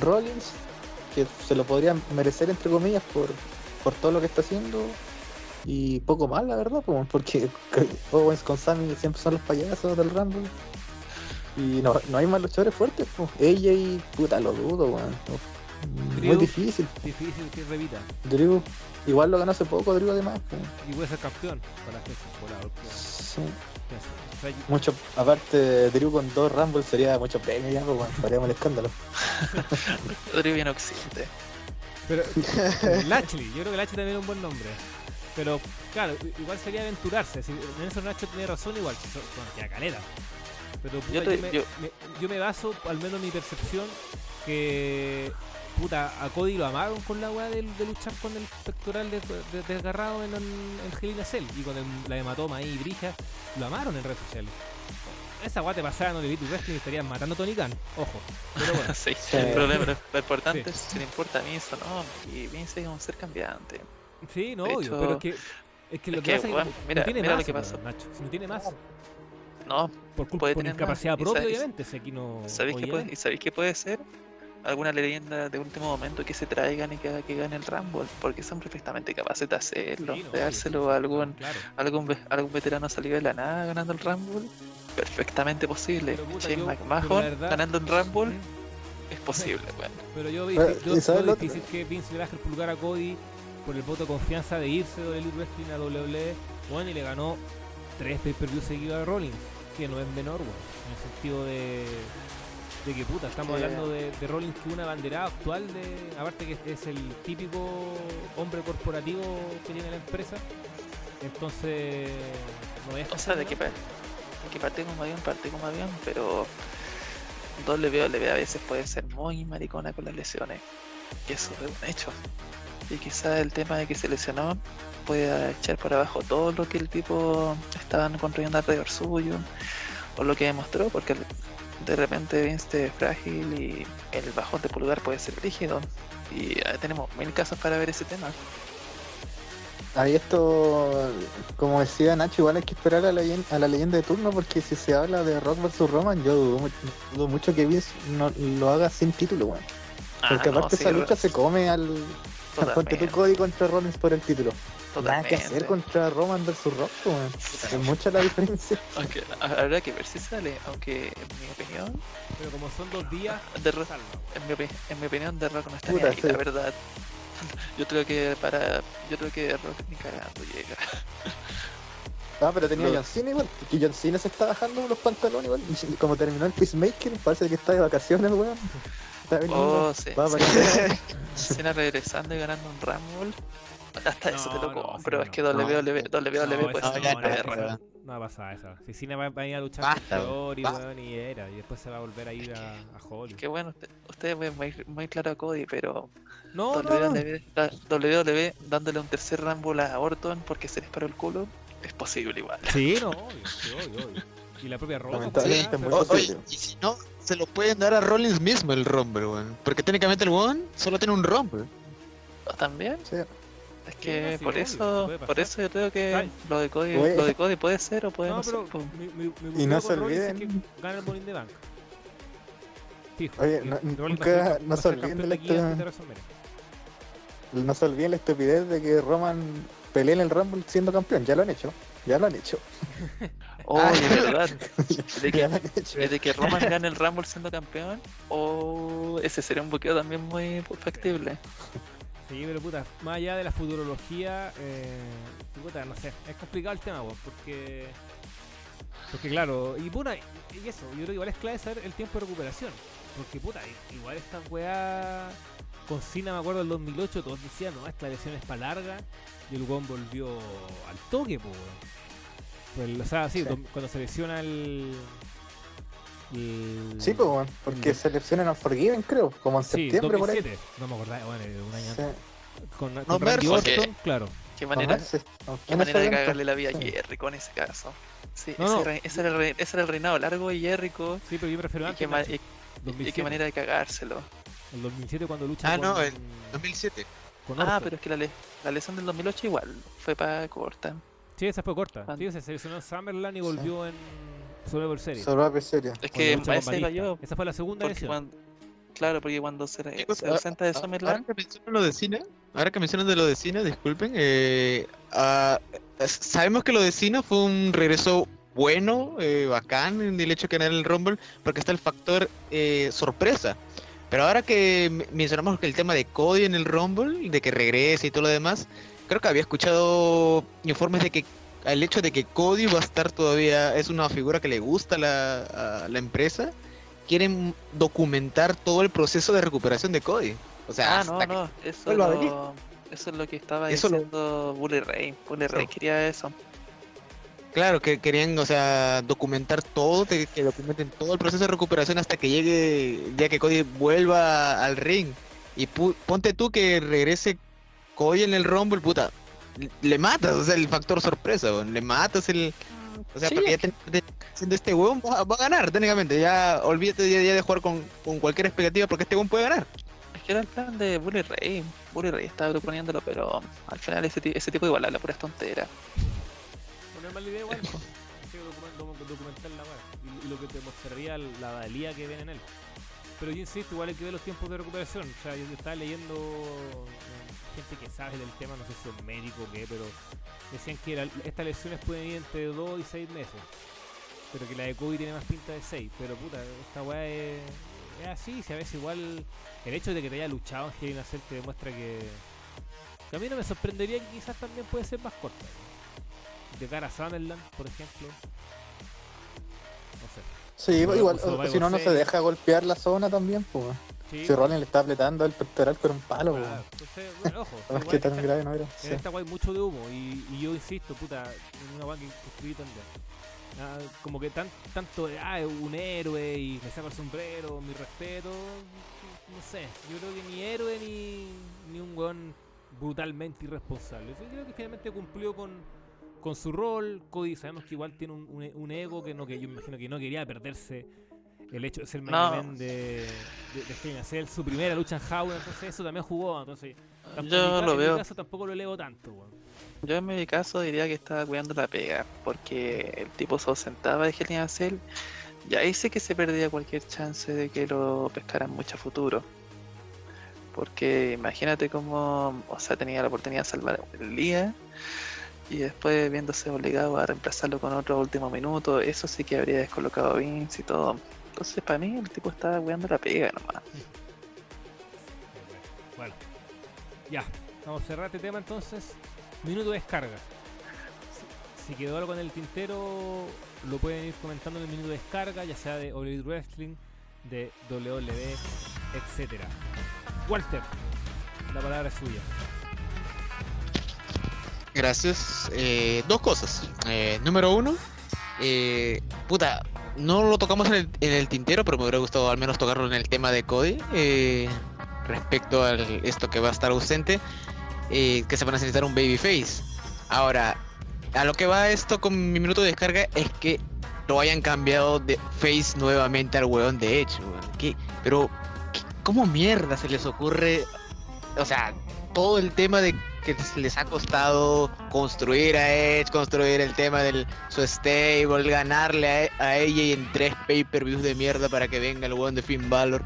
Rollins, que se lo podrían merecer entre comillas por, por todo lo que está haciendo. Y poco más, la verdad, porque Owens con Sammy siempre son los payasos del Rumble. Y no, no hay más luchadores fuertes, pues. Ella y puta, lo dudo, weón. Muy difícil. Difícil que revita. Drew, igual lo ganó hace poco, Drew además. pues. Y puede ser campeón para la porque- Sí. Yo- Mucho, aparte, Drew con dos Rumble sería mucho premio ya, pues. Haríamos el escándalo. Rodrigo bien occidente. Pero Lashley, yo creo que Lashley también es un buen nombre. Pero claro, igual sería aventurarse. Si Nelson Nacho tiene razón, igual, si son, bueno, queda. Pero puta, Yo yo, te- me, yo- me- yo me baso, al menos en mi percepción, que puta, a Cody lo amaron con la weá de, de luchar con el pectoral de- de- desgarrado en, en Hell in a Cell y con el- la hematoma ahí brilla, lo amaron en redes sociales. Esa weá te pasara en Olivito Wrestling y estarían matando a Tony Khan, ojo. Pero bueno, sí, Sí. el problema, lo, lo importante Sí. es si le importa a Vince o no. Y Vince es un ser cambiante. sí, no, De obvio, hecho, pero es que, es que lo es que que, pasa es que mira- no tiene mira lo más, que weón, pasó. Nacho. Si no tiene más, No, por, culpa, más. incapacidad Y propia, obviamente. Si aquí no. ¿sabéis qué, puede, ¿y sabéis qué puede ser? Alguna leyenda de último momento que se traigan y que que gane el Rumble. Porque son perfectamente capaces de hacerlo. sí, no, de dárselo sí, a algún, Claro. algún, ve- algún veterano salido de la nada ganando el Rumble. Perfectamente posible. Puta, Shane yo- McMahon verdad- ganando el Rumble es posible, weón. Pero yo, yo, ¿y sabes yo otro? difícil que Vince le baje el pulgar a Cody por el voto de confianza de irse de Elite Wrestling a WWE. Bueno, y le ganó tres pay-per-views seguidos a Rollins, que no es menor, weón. En el sentido de, de que puta, estamos Que- hablando de, de Rollins que una bandera actual de. Aparte que es el típico hombre corporativo que tiene la empresa. Entonces. No es O sea, de que, de que parte como avión, parte como avión, pero WWE a veces puede ser muy maricona con las lesiones. Y eso es un hecho. Y quizás el tema de que se lesionó pueda echar por abajo todo lo que el tipo estaban construyendo alrededor suyo, o lo que demostró, porque de repente Vince es frágil y el bajón de pulgar puede ser rígido. Y tenemos mil casos para ver ese tema. Ahí esto, como decía Nacho, igual hay que esperar a la, leyen- a la leyenda de turno porque si se habla de Rock vs Roman, yo dudo, mu- dudo mucho que Vince no, lo haga sin título, weón. Porque Ah, no, aparte sí, esa lucha se come al... Ponte totalmente, Cody contra Rollins por el título. Nada que hacer totalmente. contra Roman vs Rock, weón. Es mucha la diferencia. Aunque ha- habrá que ver si sale, aunque en mi opinión, Pero como son dos días, The Rock, salva. en mi, en mi opinión, The Rock no está ni Puta, ahí, sí. la verdad. Yo creo que para, yo creo que Rock ni cagando llega. Ah, pero tenía Lo- John Cena igual. Que John Cena se está bajando los pantalones igual. Y como terminó el Peacemaker, parece que está de vacaciones, weón. Está veniendo. Oh, sí. Va a. Cena regresando y ganando un Rumble. Hasta eso te No, lo no, compro, sí, es que no. WWE, WWE No, pues no, es no, No va a pasar eso. Si Cena va, va a ir a luchar Basta, con basta. weón, y era. Y después se va a volver a ir a, a Hollywood. Que bueno, usted- ustedes ven muy, muy claro a Cody, pero No, no, no. WWE, WWE dándole un tercer Rumble a Orton porque se les paró el culo, es posible igual. Sí, no, obvio, sí, obvio, obvio. Y la propia. Lamentablemente Sí. es oye, y si no, se lo pueden dar a Rollins mismo el Rumble, weón. Porque técnicamente el One solo tiene un Rumble. ¿También? Sí. Es que sí, por obvio, eso, por eso yo creo que lo de Cody, lo de Cody puede ser o puede no, No, ser. pero po. mi, mi, mi Y no se es olviden. que gana el Money in the Bank. Fijo. Oye, no- nunca- ser- no se ser olviden de de la de WrestleMania. No se olviden la estupidez de que Roman pelee en el Rumble siendo campeón. Ya lo han hecho. Ya lo han hecho. Oh, Ah. de verdad. De Ya que, de que Roman gane el Rumble siendo campeón. O ese sería un buqueo también muy factible. Sí, pero puta, más allá de la futurología, eh, puta, no sé, es complicado el tema, porque. Porque claro, y puta, y eso, yo creo que igual es clave saber el tiempo de recuperación. Porque puta, igual esta weá con Cena, me acuerdo del 2008, todos decían, no, esta lesión es para larga, y el weón volvió al toque, pues. Pues, o sea, sí, Sí. do- cuando se lesiona el. El- Sí, pues, bueno, porque Mm. se lesionan a Forgiven, creo, como en Sí, septiembre por ahí. 2007, no me acordaba, bueno, un año Sí. antes. Con, con No, Randy. Orton, claro. Qué Con manera, qué en manera ese de cagarle la vida a. Jericho en ese caso. Sí, No, ese, no. Era, ese, era el, re- ese era el reinado largo de Jericho. Sí, pero yo prefiero Y antes. qué, y- y 2007. qué manera de cagárselo. El 2007 cuando lucha Ah, con, no, el 2007. con Ah, pero es que la, le- la lesión del 2008 igual fue para corta. Sí, esa fue corta. Cuando- Sí, se seleccionó en Summerland y volvió en Survivor Series. Survivor Series. Es que ese. Esa fue la segunda cuando, claro, porque cuando se, se ausenta de a- Ahora Summerland, que mencionan lo de Cena, ahora que mencionan de lo de Cena, disculpen, eh, ah, sabemos que lo de Cena fue un regreso bueno, eh, bacán en el hecho de ganar el Rumble, porque está el factor eh, sorpresa. Pero ahora que mencionamos que el tema de Cody en el Rumble, de que regrese y todo lo demás, creo que había escuchado informes de que el hecho de que Cody va a estar todavía, es una figura que le gusta a la, a la empresa, quieren documentar todo el proceso de recuperación de Cody. O sea, Ah, hasta no, que- no, eso es, a lo, eso es lo que estaba Eso lo- diciendo Bully Ray. Bully Ray Eso. quería eso. Claro, que querían, o sea, documentar todo, que, que documenten todo el proceso de recuperación hasta que llegue el día que Cody vuelva al ring. Y pu- ponte tú que regrese Cody en el Rumble, puta, le matas, o sea, el factor sorpresa, weón, le matas el... O sea, Sí, porque ya es que- te- te- siendo este weón va, va a ganar técnicamente, ya olvídate ya, ya de jugar con, con cualquier expectativa porque este weón puede ganar. Es que era el plan de Bully Ray. Bully Ray estaba proponiéndolo, pero al final ese, ese tipo igual habla pura tontera. Una mala idea igual. Documentar la weá. Y, y lo que te mostraría la valía que ven en él. Pero yo insisto, igual hay que ver los tiempos de recuperación. O sea, yo estaba leyendo gente que sabe del tema, no sé si son médicos o qué, pero decían que la- estas lesiones pueden ir entre 2 y 6 meses. Pero que la de COVID tiene más pinta de 6. Pero puta, esta weá es, es así. Si a veces igual el hecho de que te haya luchado en Hell in a Cell te demuestra que, que a mí no me sorprendería que quizás también puede ser más corta. De cara a Summerland, por ejemplo. No sé. Sí, igual, Survivor si no, no se deja golpear la zona también, pues. Sí, Si Rollins le está apretando el pectoral con un palo, claro, entonces, bueno, ojo. No es que tan grave no era. En Sí. esta guay hay mucho de humo y, y yo insisto, puta, en una guay que escribí también. Ah, como que tan, tanto de, ah, un héroe y me saco el sombrero, mi respeto, no sé, yo creo que ni héroe ni, ni un weón brutalmente irresponsable. Yo creo que finalmente cumplió con, con su rol, Cody sabemos que igual tiene un, un- un ego que no que yo imagino que no quería perderse el hecho de ser main No. event de, de, de su primera lucha en Howard, entonces eso también jugó, entonces mi Yo lo en mi veo. caso tampoco lo elevo tanto. Yo en mi caso diría que estaba cuidando la pega, porque el tipo se ausentaba de Hell Cell, y ahí sí que se perdía cualquier chance de que lo pescaran mucho a futuro. Porque imagínate cómo, o sea, tenía la oportunidad de salvar el día y después viéndose obligado a reemplazarlo con otro último minuto, eso sí que habría descolocado a Vince y todo. Entonces, para mí, el tipo estaba cuidando la pega nomás. Bueno, ya, vamos a cerrar este tema entonces. Minuto de descarga. Si, quedó algo en el tintero, lo pueden ir comentando en el minuto de descarga, ya sea de All Wrestling, de WWE, etcétera. Walter, la palabra es suya. Gracias. Eh, dos cosas. Eh, número uno, eh, puta, no lo tocamos en el, en el tintero, pero me hubiera gustado al menos tocarlo en el tema de Cody. eh, respecto a esto que va a estar ausente, eh, que se va a necesitar un babyface. Ahora, a lo que va esto con mi minuto de descarga es que lo hayan cambiado de face nuevamente al weón de. ¿Qué? Pero, ¿qué- ¿cómo mierda se les ocurre? O sea, todo el tema de que les ha costado construir a Edge, construir el tema del su stable, ganarle a, a ella en tres pay-per-views de mierda para que venga el weón de Finn Balor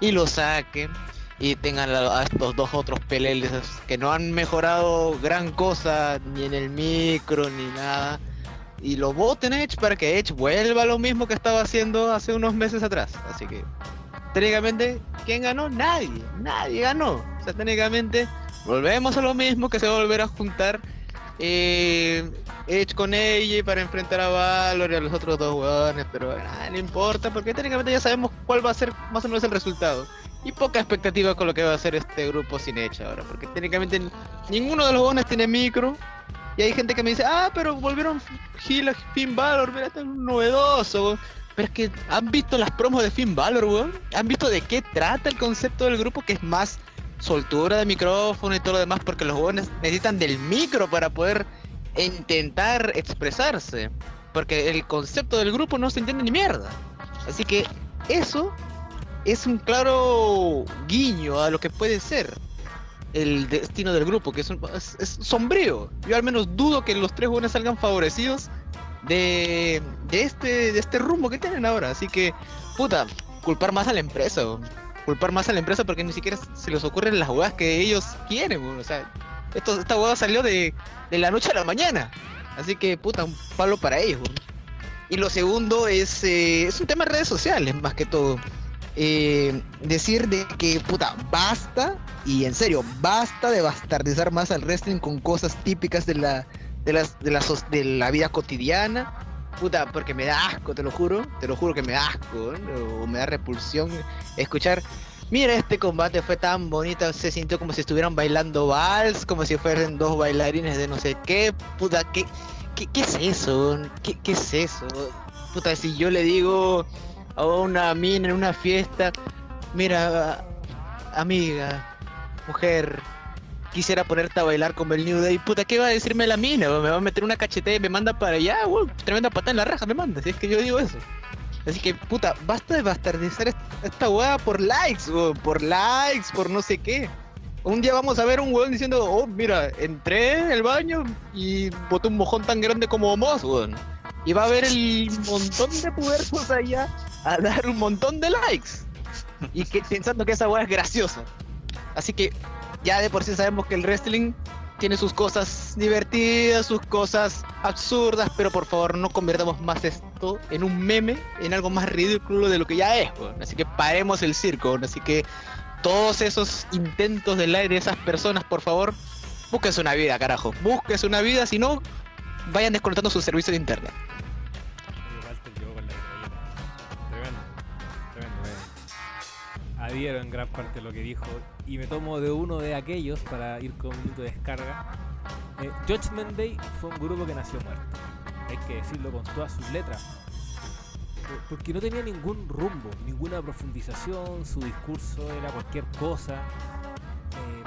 y lo saquen y tengan a, estos dos otros peleles que no han mejorado gran cosa ni en el micro ni nada y lo voten Edge para que Edge vuelva a lo mismo que estaba haciendo hace unos meses atrás. Así que técnicamente, ¿quién ganó? Nadie, nadie ganó. O sea, técnicamente volvemos a lo mismo que se va a volver a juntar eh, Edge con ella para enfrentar a Valor y a los otros dos hueones, pero ah, no importa porque técnicamente ya sabemos cuál va a ser más o menos el resultado. Y poca expectativa con lo que va a hacer este grupo sin Edge ahora, porque técnicamente ninguno de los hueones tiene micro. Y hay gente que me dice, ah, pero volvieron Gil a Finn Balor, mira, esto es novedoso. weón". Pero es que han visto las promos de Finn Balor, weón. Han visto de qué trata el concepto del grupo, que es más soltura de micrófono y todo lo demás, porque los hueones necesitan del micro para poder intentar expresarse. Porque el concepto del grupo no se entiende ni mierda. Así que eso es un claro guiño a lo que puede ser el destino del grupo, que es, un- es- es sombrío. Yo al menos dudo que los tres jóvenes salgan favorecidos de, de este de este rumbo que tienen ahora. Así que, puta, culpar más a la empresa. Culpar más a la empresa porque ni siquiera se les ocurren las huevas que ellos quieren. O sea, esto, esta hueá salió de, la noche a la mañana. Así que, puta, un palo para ellos. Y lo segundo es, eh, es un tema de redes sociales, más que todo. Eh, decir de que, puta, basta, y en serio, basta de bastardizar más al wrestling con cosas típicas de la, de las, de la, de la vida cotidiana. Puta, porque me da asco, te lo juro, te lo juro que me da asco, o me da repulsión escuchar. Mira, este combate fue tan bonito, se sintió como si estuvieran bailando vals, como si fueran dos bailarines de no sé qué. Puta, ¿qué, qué, qué es eso? ¿Qué, ¿Qué es eso? Puta, si yo le digo a una mina en una fiesta, mira, amiga, mujer, quisiera ponerte a bailar como el New Day, puta, ¿qué va a decirme la mina? Me va a meter una cachetada y me manda para allá, weón, tremenda patada en la raja me manda, si es que yo digo eso. Así que, puta, basta de bastardizar est- esta weá por likes, weón, por likes, por no sé qué. Un día vamos a ver un weón diciendo, oh, mira, entré en el baño y boté un mojón tan grande como Moss, weón. Y va a haber el montón de pubertos allá a dar un montón de likes. Y pensando que esa weá es graciosa. Así que ya de por sí sabemos que el wrestling tiene sus cosas divertidas, sus cosas absurdas, pero por favor no convirtamos más esto en un meme, en algo más ridículo de lo que ya es. Así que paremos el circo. Así que todos esos intentos del aire de esas personas, por favor, búsquense una vida, carajo. Búsquense una vida, si no, vayan desconectando sus servicios de internet. Adhiero en gran parte lo que dijo y me tomo de uno de aquellos para ir con un minuto de descarga. Eh, Judgment Day fue un grupo que nació muerto. Hay que decirlo con todas sus letras. Eh, Porque no tenía ningún rumbo, ninguna profundización, su discurso era cualquier cosa.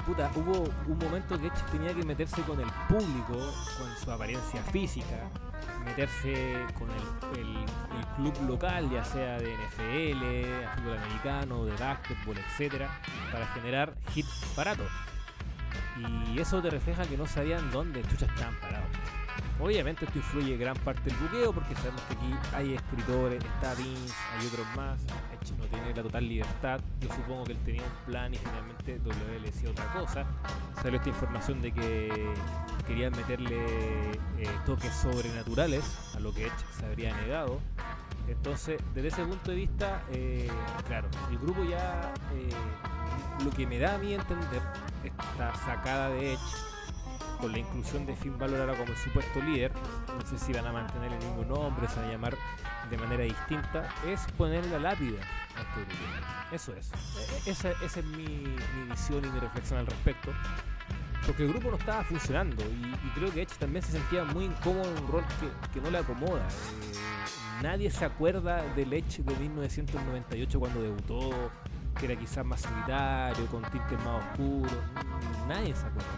Puta, hubo un momento que Edge tenía que meterse con el público, con su apariencia física, meterse con el, club local, ya sea de NFL, fútbol americano, de básquetbol, etcétera, para generar hit barato. Y eso te refleja que no sabían dónde chuchas estaban parados. Obviamente esto influye gran parte del buqueo porque sabemos que aquí hay escritores, está Vince, hay otros más, Edge no tiene la total libertad, yo supongo que él tenía un plan y finalmente W le decía otra cosa. Salió esta información de que querían meterle eh, toques sobrenaturales a lo que Edge se habría negado. Entonces, desde ese punto de vista, eh, claro, el grupo ya, eh, lo que me da a mí entender, esta sacada de Edge, con la inclusión de Finn Balor ahora como el supuesto líder, no sé si van a mantener el mismo nombre, se van a llamar de manera distinta, es poner la lápida a este grupo. Eso es. E- Esa, esa es mi, mi visión y mi reflexión al respecto. Porque el grupo no estaba funcionando y, creo que Edge también se sentía muy incómodo en un rol que, que no le acomoda. Eh, nadie se acuerda del Edge de 1998 cuando debutó, que era quizás más solitario, con tintes más oscuros. Mm, Nadie se acuerda.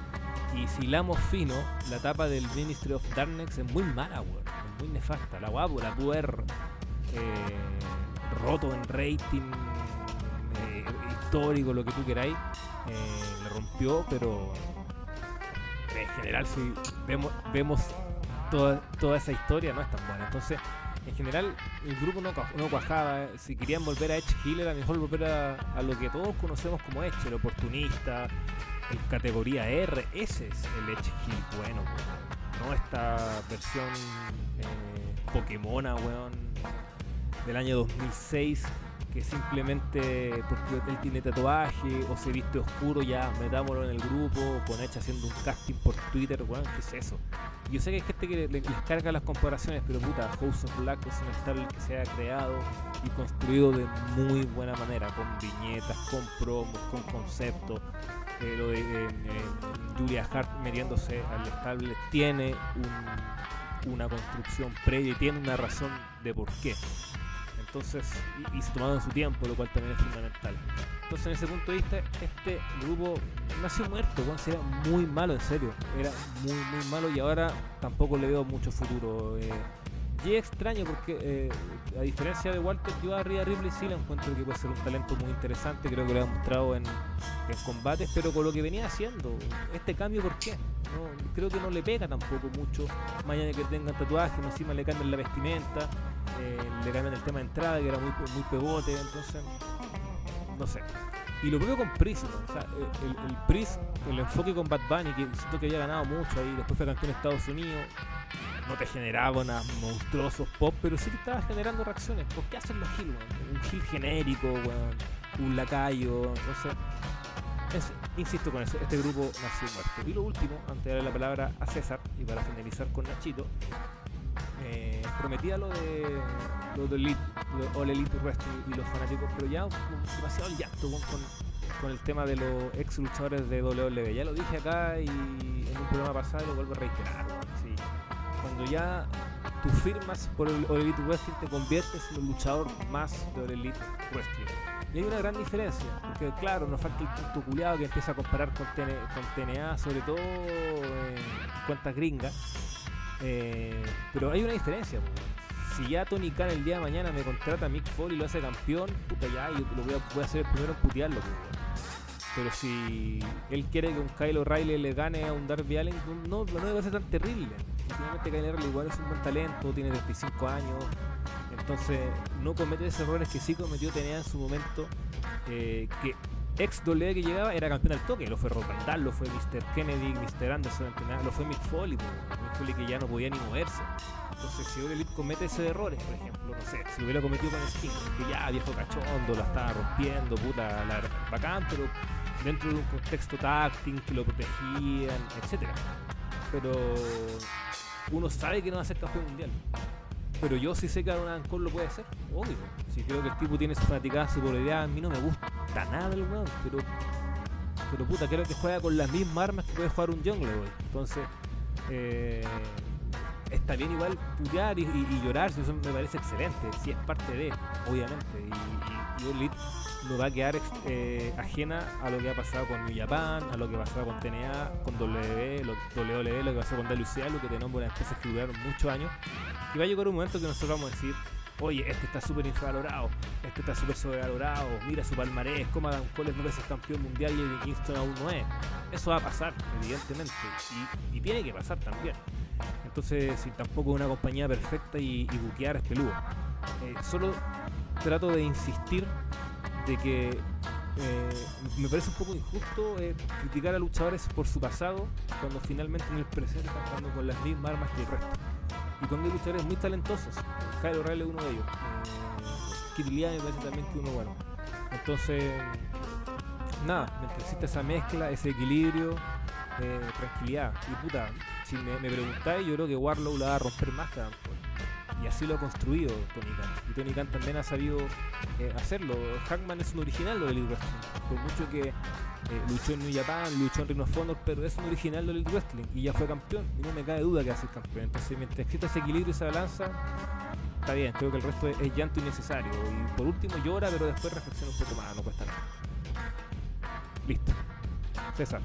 Y si hilamos fino, la etapa del Ministry of Darkness es muy mala, weón. Es muy nefasta. La guapo, la pudo haber eh, roto en rating eh, histórico, lo que tú queráis. Eh, le rompió, pero en general, si vemos, vemos toda, toda esa historia, no es tan buena. Entonces, en general, el grupo no, no cuajaba. Si querían volver a Edge Hill, era mejor volver a, lo que todos conocemos como Edge, el oportunista, el categoría R. Ese es el Edge Hill bueno, no esta versión eh, Pokémona, weón, del año 2006 que simplemente porque él tiene tatuaje o se viste oscuro ya metámoslo en el grupo con Edge haciendo un casting por Twitter ¿qué es eso? Yo sé que hay gente que le- les carga las comparaciones pero puta House of Black es un estable que se ha creado y construido de muy buena manera con viñetas, con promos, con conceptos eh, lo de eh, eh, Julia Hart metiéndose al estable tiene un- una construcción previa y tiene una razón de por qué entonces, y, y se tomaron su tiempo, lo cual también es fundamental. Entonces, en ese punto de vista, este grupo nació muerto, era muy malo, en serio. Era muy, muy malo y ahora tampoco le veo mucho futuro. Eh, y es extraño porque, eh, a diferencia de Walter, yo a Rhea Ripley sí la encuentro que puede ser un talento muy interesante, creo que lo ha mostrado en, combates, pero con lo que venía haciendo, este cambio, ¿por qué? No, creo que no le pega tampoco mucho, de que tengan tatuajes, encima le cambian la vestimenta, le cambian el tema de entrada, que era muy, muy pegote, entonces, no sé. Y lo propio con Pris, el, Pris, el enfoque con Bad Bunny, que siento que había ganado mucho ahí, después fue campeón de Estados Unidos, no te generaba unos monstruosos pop, pero sí que estaba generando reacciones. ¿Por qué hacen los weón? Un Gil genérico, un lacayo, entonces... es- insisto con eso, este grupo nació muerto. Y lo último, antes de darle la palabra a César y para finalizar con Nachito, eh, prometía lo de lo de Elite, lo All Elite Wrestling y los fanáticos, pero ya un- demasiado el llanto con, el tema de los ex luchadores de WWE. Ya lo dije acá y en un programa pasado y lo vuelvo a reiterar. sí. Cuando ya tú firmas por el All Elite Wrestling te conviertes en el luchador más de All Elite Wrestling. Y hay una gran diferencia, porque claro, nos falta el punto culiado que empieza a comparar con, TN con TNA, sobre todo en cuentas gringas. Eh, pero hay una diferencia, si ya Tony Khan el día de mañana me contrata a Mick Foley y lo hace campeón, puta ya, yo lo voy a, voy a ser el primero en putearlo. Pero si él quiere que un Kyle O'Reilly le gane a un Darby Allen, no, no debe ser tan terrible. Finalmente Kyle O'Reilly igual es un buen talento, tiene 35 años, entonces no comete esos errores que sí cometió TNA en su momento, eh, que ex doble que llegaba era campeón al toque, lo fue Rock lo fue Mr. Kennedy, Mr. Anderson, lo fue Mick Foley, Mick Foley que ya no podía ni moverse. Entonces, si All Elite comete esos errores, por ejemplo, no sé, si lo hubiera cometido con Sting, que ya viejo cachondo, la estaba rompiendo, puta, la, bacán, pero dentro de un contexto táctil, que lo protegían, etcétera. Pero uno sabe que no va a ser campeón mundial. Pero yo sí sé que Aaron Cole lo puede hacer, obvio. Si creo que el tipo tiene su fanaticada, su popularidad, a mí no me gusta nada el weón, pero pero puta, creo que juega con las mismas armas que puede jugar un Jungle Boy. Entonces, eh, está bien igual putear y, llorar, si eso me parece excelente, si es parte de, obviamente. Y, y, y All Elite no va a quedar eh, ajena a lo que ha pasado con New Japan, a lo que ha pasado con TNA, con WWE, lo, WWE, lo que pasó con WCA, lo que tenemos unas empresas que duraron muchos años. Y va a llegar un momento que nosotros vamos a decir, oye, este está súper infravalorado, este está súper sobrevalorado, mira su palmarés, como Adam Cole es dos veces campeón mundial y Eddie Kingston aún no es. Eso va a pasar, evidentemente, y, y tiene que pasar también. Entonces, si tampoco es una compañía perfecta y, y buquear es peludo. Eh, solo trato de insistir de que eh, me parece un poco injusto eh, criticar a luchadores por su pasado cuando finalmente en el presente están jugando con las mismas armas que el resto. Y cuando hay luchadores muy talentosos, Kyle O'Reilly es uno de ellos. Eh, Lee me parece también que uno bueno. Entonces, nada, mientras exista esa mezcla, ese equilibrio, tranquilidad. Y puta, si me, me preguntáis, yo creo que Warlow la va a romper más Adam Cole. Y así lo ha construido Tony Khan. Y Tony Khan también ha sabido eh, hacerlo. Hackman es un original de Elite Wrestling. Por mucho que eh, luchó en New Japan, luchó en Ring of Honor, pero es un original de Elite Wrestling. Y ya fue campeón. Y no me cabe duda que va a ser campeón. Entonces, mientras exista ese equilibrio y esa balanza, está bien. Creo que el resto es, es llanto innecesario. Y por último llora, pero después reflexiona un poco más. No cuesta nada. Listo. César,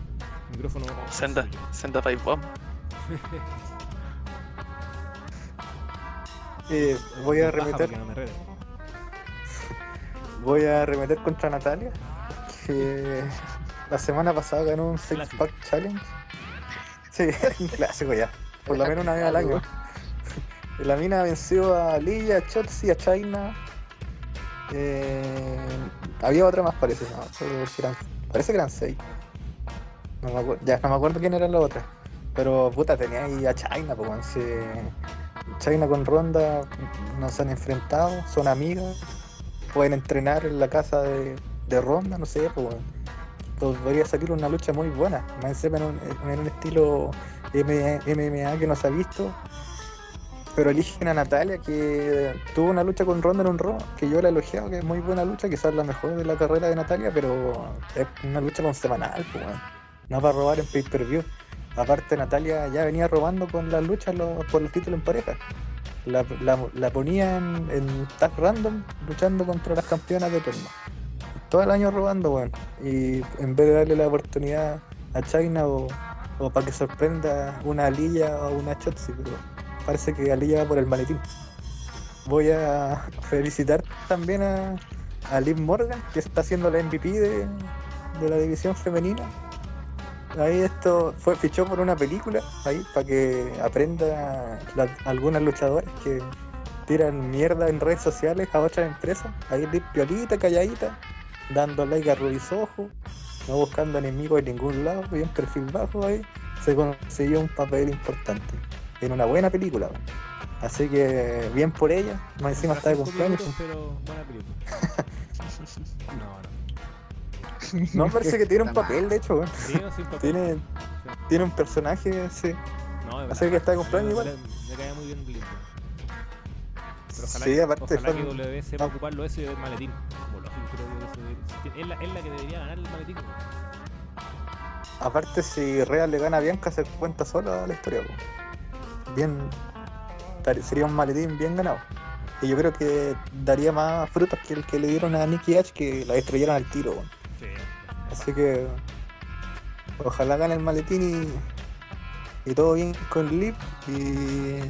micrófono. Senda, senda Bomb. Eh, voy a remeter, no voy a remeter contra Natalia, que la semana pasada ganó un Six Clásico. Pack Challenge. Sí, es un clásico ya. Por lo menos una vez al año. La mina venció a Lee, a Chotzi, a China. Eh, había otra más, parece. No, solo que eran- parece que eran seis. No me acuerdo, ya no me acuerdo quién eran las otras. Pero puta, tenía ahí a China, pues China con Ronda no se han enfrentado, son amigas, pueden entrenar en la casa de, de Ronda, no sé, pues. Podría salir una lucha muy buena, más encima en un, en un estilo MMA que no se ha visto. Pero eligen a Natalia que tuvo una lucha con Ronda en un Raw, que yo la he elogiado, que es muy buena lucha, quizás la mejor de la carrera de Natalia, pero es una lucha con semanal, pues, no para robar en pay-per-view. Aparte Natalia ya venía robando con las luchas por el título en pareja. La, la, la ponía en, tag random luchando contra las campeonas de turno. Todo el año robando, weón. Y en vez de darle la oportunidad a China o, para que sorprenda una Alilla o una Chotzi, pero parece que Alilla va por el maletín. Voy a felicitar también a, a Liv Morgan, que está haciendo la MVP de la división femenina. Ahí esto fue fichó por una película ahí para que aprenda la- algunas luchadoras que tiran mierda en redes sociales a otras empresas. Ahí piolita, calladita, dando like a Rubisojo, no buscando enemigos en ningún lado, bien perfil bajo ahí, se consiguió un papel importante en una buena película. Así que bien por ella, más encima está de cumpleaños. minutos, pero buena película. No, no. No, parece que tiene un papel, de hecho, weón. Sí, no, sin papel. tiene, Sí. tiene un personaje, sí. No, es Así que está de cumpleaños igual. Me, me cae muy bien Blind. Pero ojalá, Sí, que, aparte ojalá que son- W sepa ocuparlo eso y el maletín. Como lógico, creo que eso es, la, es la que debería ganar el maletín. Aparte, si Real le gana a Bianca, se cuenta sola la historia. po. Bien, sería un maletín bien ganado. Y yo creo que daría más frutos que el que le dieron a Nicky H, que la estrellaron al tiro. weón. Sí. Así que ojalá gane el maletín y, y todo bien con Liv. Y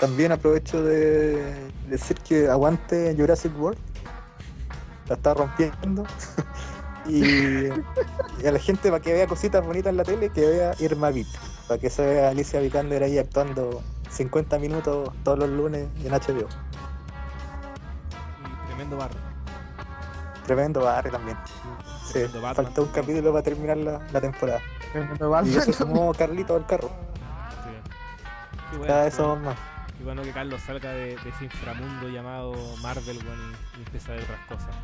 también aprovecho de decir que aguante Jurassic World. La está rompiendo. y, y a la gente para que vea cositas bonitas en la tele, que vea Irma Beat. Para que se vea Alicia Vikander ahí actuando 50 minutos todos los lunes en HBO. Y tremendo barro. Tremendo barrio también. Sí, Batman. falta un capítulo para terminar la, la temporada. Tremendo Y eso sumó Carlito al carro. Sí. Qué bueno, Cada qué vez somos bueno. más. Qué bueno que Carlos salga de, de ese inframundo llamado Marvel weón, y, y empiece a ver otras cosas.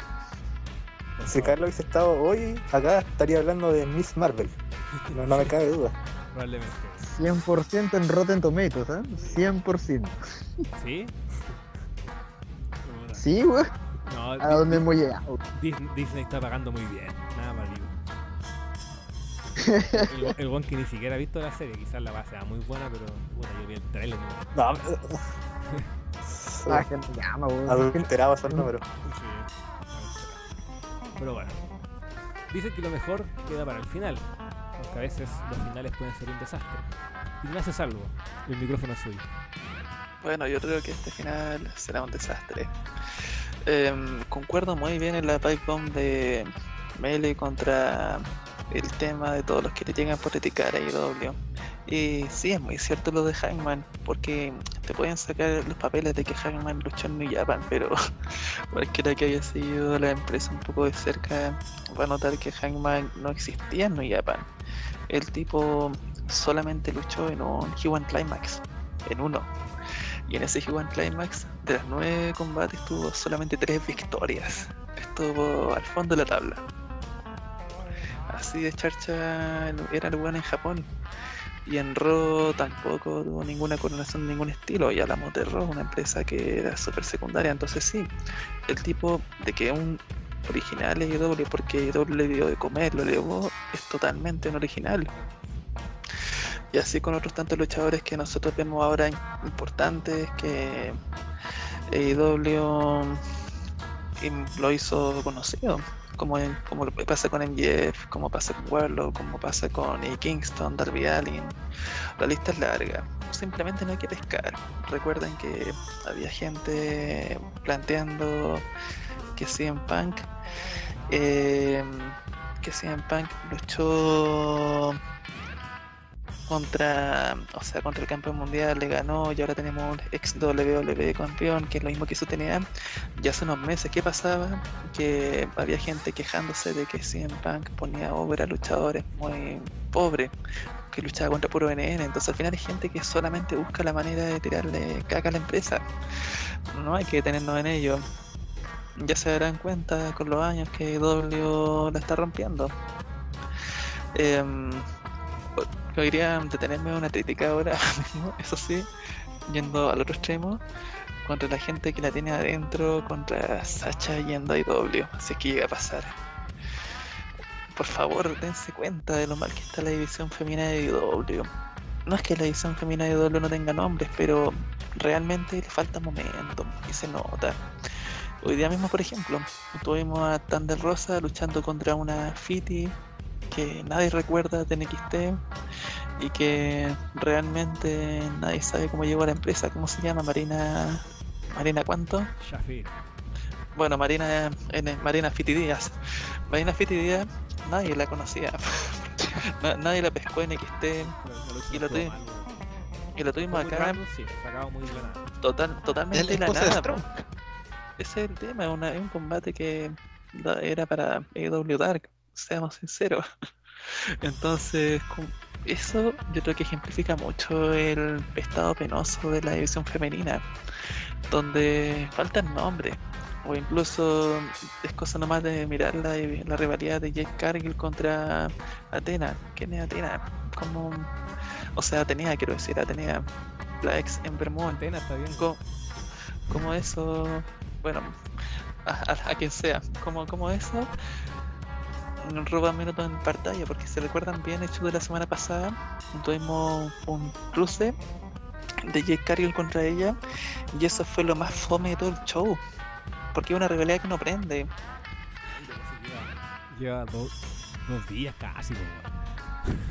Por Si favor, Carlos hubiese estado hoy acá, estaría hablando de Miss Marvel. No, no me cabe duda. Probablemente. 100% en Rotten Tomatoes, ¿eh? 100%. ¿Sí? Sí, güey. No, ¿A Di- dónde hemos llegado? Disney, Disney está pagando muy bien. Nada más digo. El, el one que ni siquiera ha visto la serie, quizás la base sea muy buena, pero puta, yo vi el trailer. me- No, Ah, que me llama, güey. adulterado esos números. Sí, Pero bueno. Dicen que lo mejor queda para el final. Aunque a veces los finales pueden ser un desastre. Ignacio Salvo, el micrófono es suyo. Bueno, yo creo que este final será un desastre. Em, concuerdo muy bien en la pipe bomb de Melee contra el tema de todos los que le llegan por criticar a IW. Y sí, es muy cierto lo de Hangman, porque te pueden sacar los papeles de que Hangman luchó en New Japan, pero cualquiera que haya seguido la empresa un poco de cerca va a notar que Hangman no existía en New Japan. El tipo solamente luchó en un G1 Climax, en uno. Y en ese G1 Climax, de las nueve combates, tuvo solamente tres victorias. Estuvo al fondo de la tabla. Así de charcha era el weón en Japón. Y en Raw tampoco tuvo ninguna coronación de ningún estilo. Y hablamos de Raw, una empresa que era súper secundaria. Entonces sí, el tipo de que un original es IW porque IW le dio de comer, lo elevó, es totalmente un original. Y así con otros tantos luchadores que nosotros vemos ahora im- importantes, que AEW lo hizo conocido, como, en- como pasa con MJF, como pasa con Warlock, como pasa con A. Kingston, Darby Allin. La lista es larga, simplemente no hay que pescar. Recuerden que había gente planteando que CM Punk, eh, que CM Punk luchó contra, o sea, contra el campeón mundial, le ganó y ahora tenemos un ex WWE campeón, que es lo mismo que eso tenía ya hace unos meses. ¿Qué pasaba? Que había gente quejándose de que CM Punk ponía over a luchadores muy pobres, que luchaba contra puro NN. Entonces al final hay gente que solamente busca la manera de tirarle caca a la empresa. No hay que detenernos en ello. Ya se darán cuenta con los años que W la está rompiendo. Quería detenerme en una crítica ahora mismo, eso sí, yendo al otro extremo, contra la gente que la tiene adentro, contra Sacha yendo a IW, si es que llega a pasar. Por favor, dense cuenta de lo mal que está la división femenina de IW. No es que la división femenina de IW no tenga nombres, pero realmente le falta momento y se nota. Hoy día mismo, por ejemplo, tuvimos a Thunder Rosa luchando contra una Fiti que nadie recuerda de NXT y que realmente nadie sabe cómo llegó a la empresa. ¿Cómo se llama? Marina. ¿Marina cuánto? Shafir. Bueno, Marina, N- Marina Fiti Díaz. Marina Fiti Díaz, nadie la conocía. Na- nadie la pescó en NXT Y lo tuvi- y lo tuvimos acá Sí, sacado muy buena. total, totalmente la la nada. Ese es el tema, es, una- es un combate que era para AEW Dark, seamos sinceros. Entonces, eso yo creo que ejemplifica mucho el estado penoso de la división femenina, donde faltan nombres, o incluso es cosa nomás de mirar la, la rivalidad de Jake Cargill contra Atena. ¿Quién es Atena? Como, o sea, Atenea, quiero decir, Atenea, la ex Ember Moon. Antena está bien. Co- como eso, bueno, a, a- a quien sea, como, como eso, mm, roba minutos en pantalla, porque se recuerdan bien, hecho de la semana pasada, tuvimos un cruce de Jake Cargill contra ella, y eso fue lo más fome de todo el show, porque es una rivalidad que no prende. Lleva dos, dos días casi.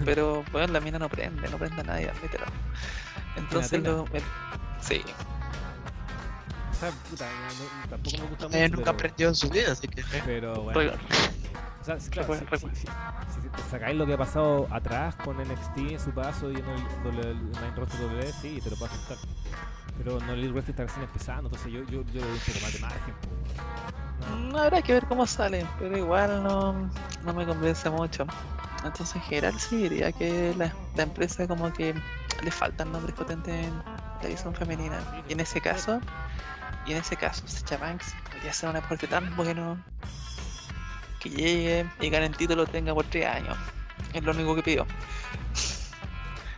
Pero, bueno, la mina no prende, no prende a nadie, admítelo. Entonces, lo, el- sí, O sea, puta, no- no- tampoco me gusta mucho. Ella nunca pero- aprendió en su vida, así que. Pero bueno. Sea, si, claro, Recuerda- si- si- si- si te sacáis lo que ha pasado atrás con NXT en su paso y en el, doble- el main roster W, sí, te lo puedo aceptar. Pero no el Wrestling está recién empezando, entonces yo, yo, yo le doy un poco más de margen. Mm, Habrá que ver cómo sale, pero igual no, no me convence mucho. Entonces en general sí diría que la, la empresa como que le faltan nombres potentes en la división femenina. Y en ese caso, y en ese caso, Sacha Banks podría ser un aporte tan bueno que llegue y gane el título tenga por tres años. Es lo único que pido.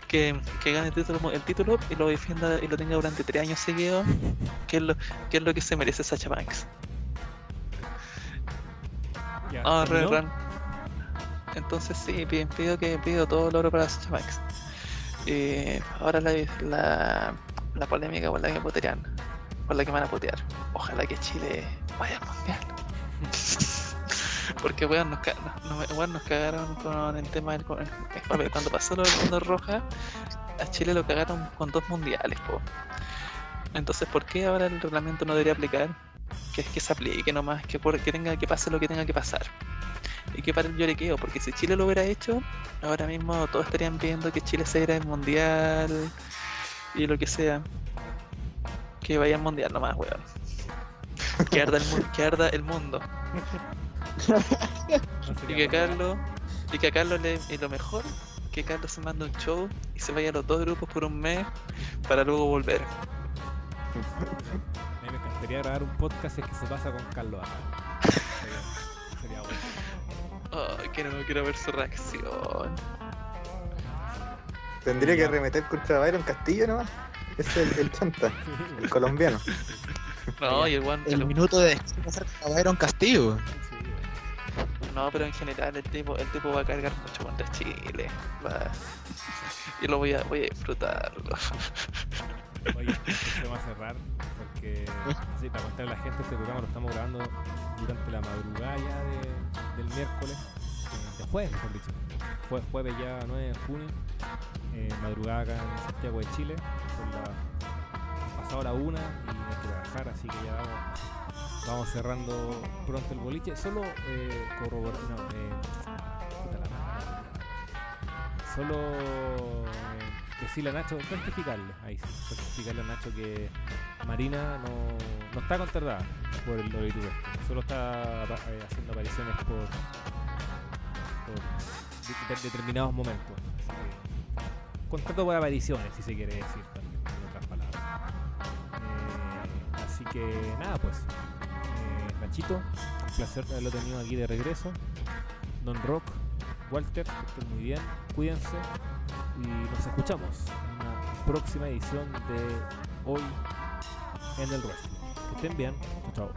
Que, que gane el título, el título y lo defienda y lo tenga durante tres años seguidos, que es lo, que es lo que se merece Sacha Banks. Ah, ¿terminó? ran- Entonces sí, pi- pido que pido todo el oro para Sacha Banks. Eh, ahora la, la, la polémica por la que putean, por la que van a putear. Ojalá que Chile vaya al mundial. Porque weón nos, cagaron con el tema del ver, cuando pasó lo del Fondo Roja, a Chile lo cagaron con dos mundiales, po. Entonces, ¿por qué ahora el reglamento no debería aplicar? Que es que se aplique nomás, que, por, que tenga que pase lo que tenga que pasar y que para el lloriqueo, porque si Chile lo hubiera hecho, ahora mismo todos estarían pidiendo que Chile se irá al mundial y lo que sea. Que vaya al mundial nomás, weón. Que arda que arda el mundo. No Y que. Carlos, y que a Carlos le, y lo mejor, que Carlos se manda un show y se vaya a los dos grupos por un mes para luego volver. A mí me encantaría grabar un podcast si es que se pasa con Carlos acá. Sería, sería bueno. Ay, quiero, quiero ver su reacción. Tendría que Ya. arremeter contra Byron Castillo nomás. Ese es el, el chanta, el colombiano. No, y el El el- minuto de descanso a Byron Castillo. No, pero en general el tipo, el tipo va a cargar mucho contra Chile. Va... Y lo voy a, voy a disfrutarlo. Oye, vamos a cerrar porque, para contarle a la gente, este programa lo estamos grabando durante la madrugada ya de- del miércoles, eh, de jueves, mejor dicho. Jue- jueves ya 9 de junio, eh, madrugada acá en Santiago de Chile, pasado la una y hay que trabajar, así que ya vamos, cerrando pronto el boliche. Solo eh, corroborar, no, eh, Solo decirle a Nacho, rectificarle, ahí sí, a Nacho que Marina no, no está contratada por el este, solo está eh, haciendo apariciones por, por de- de- determinados momentos. Contrato por apariciones, si se quiere decir Eh, así que nada, pues. Eh, un placer haberlo tenido aquí de regreso. Don Rock, Walter, estén muy bien, cuídense y nos escuchamos en una próxima edición de Hoy en el Wrestling. Que estén bien, chao.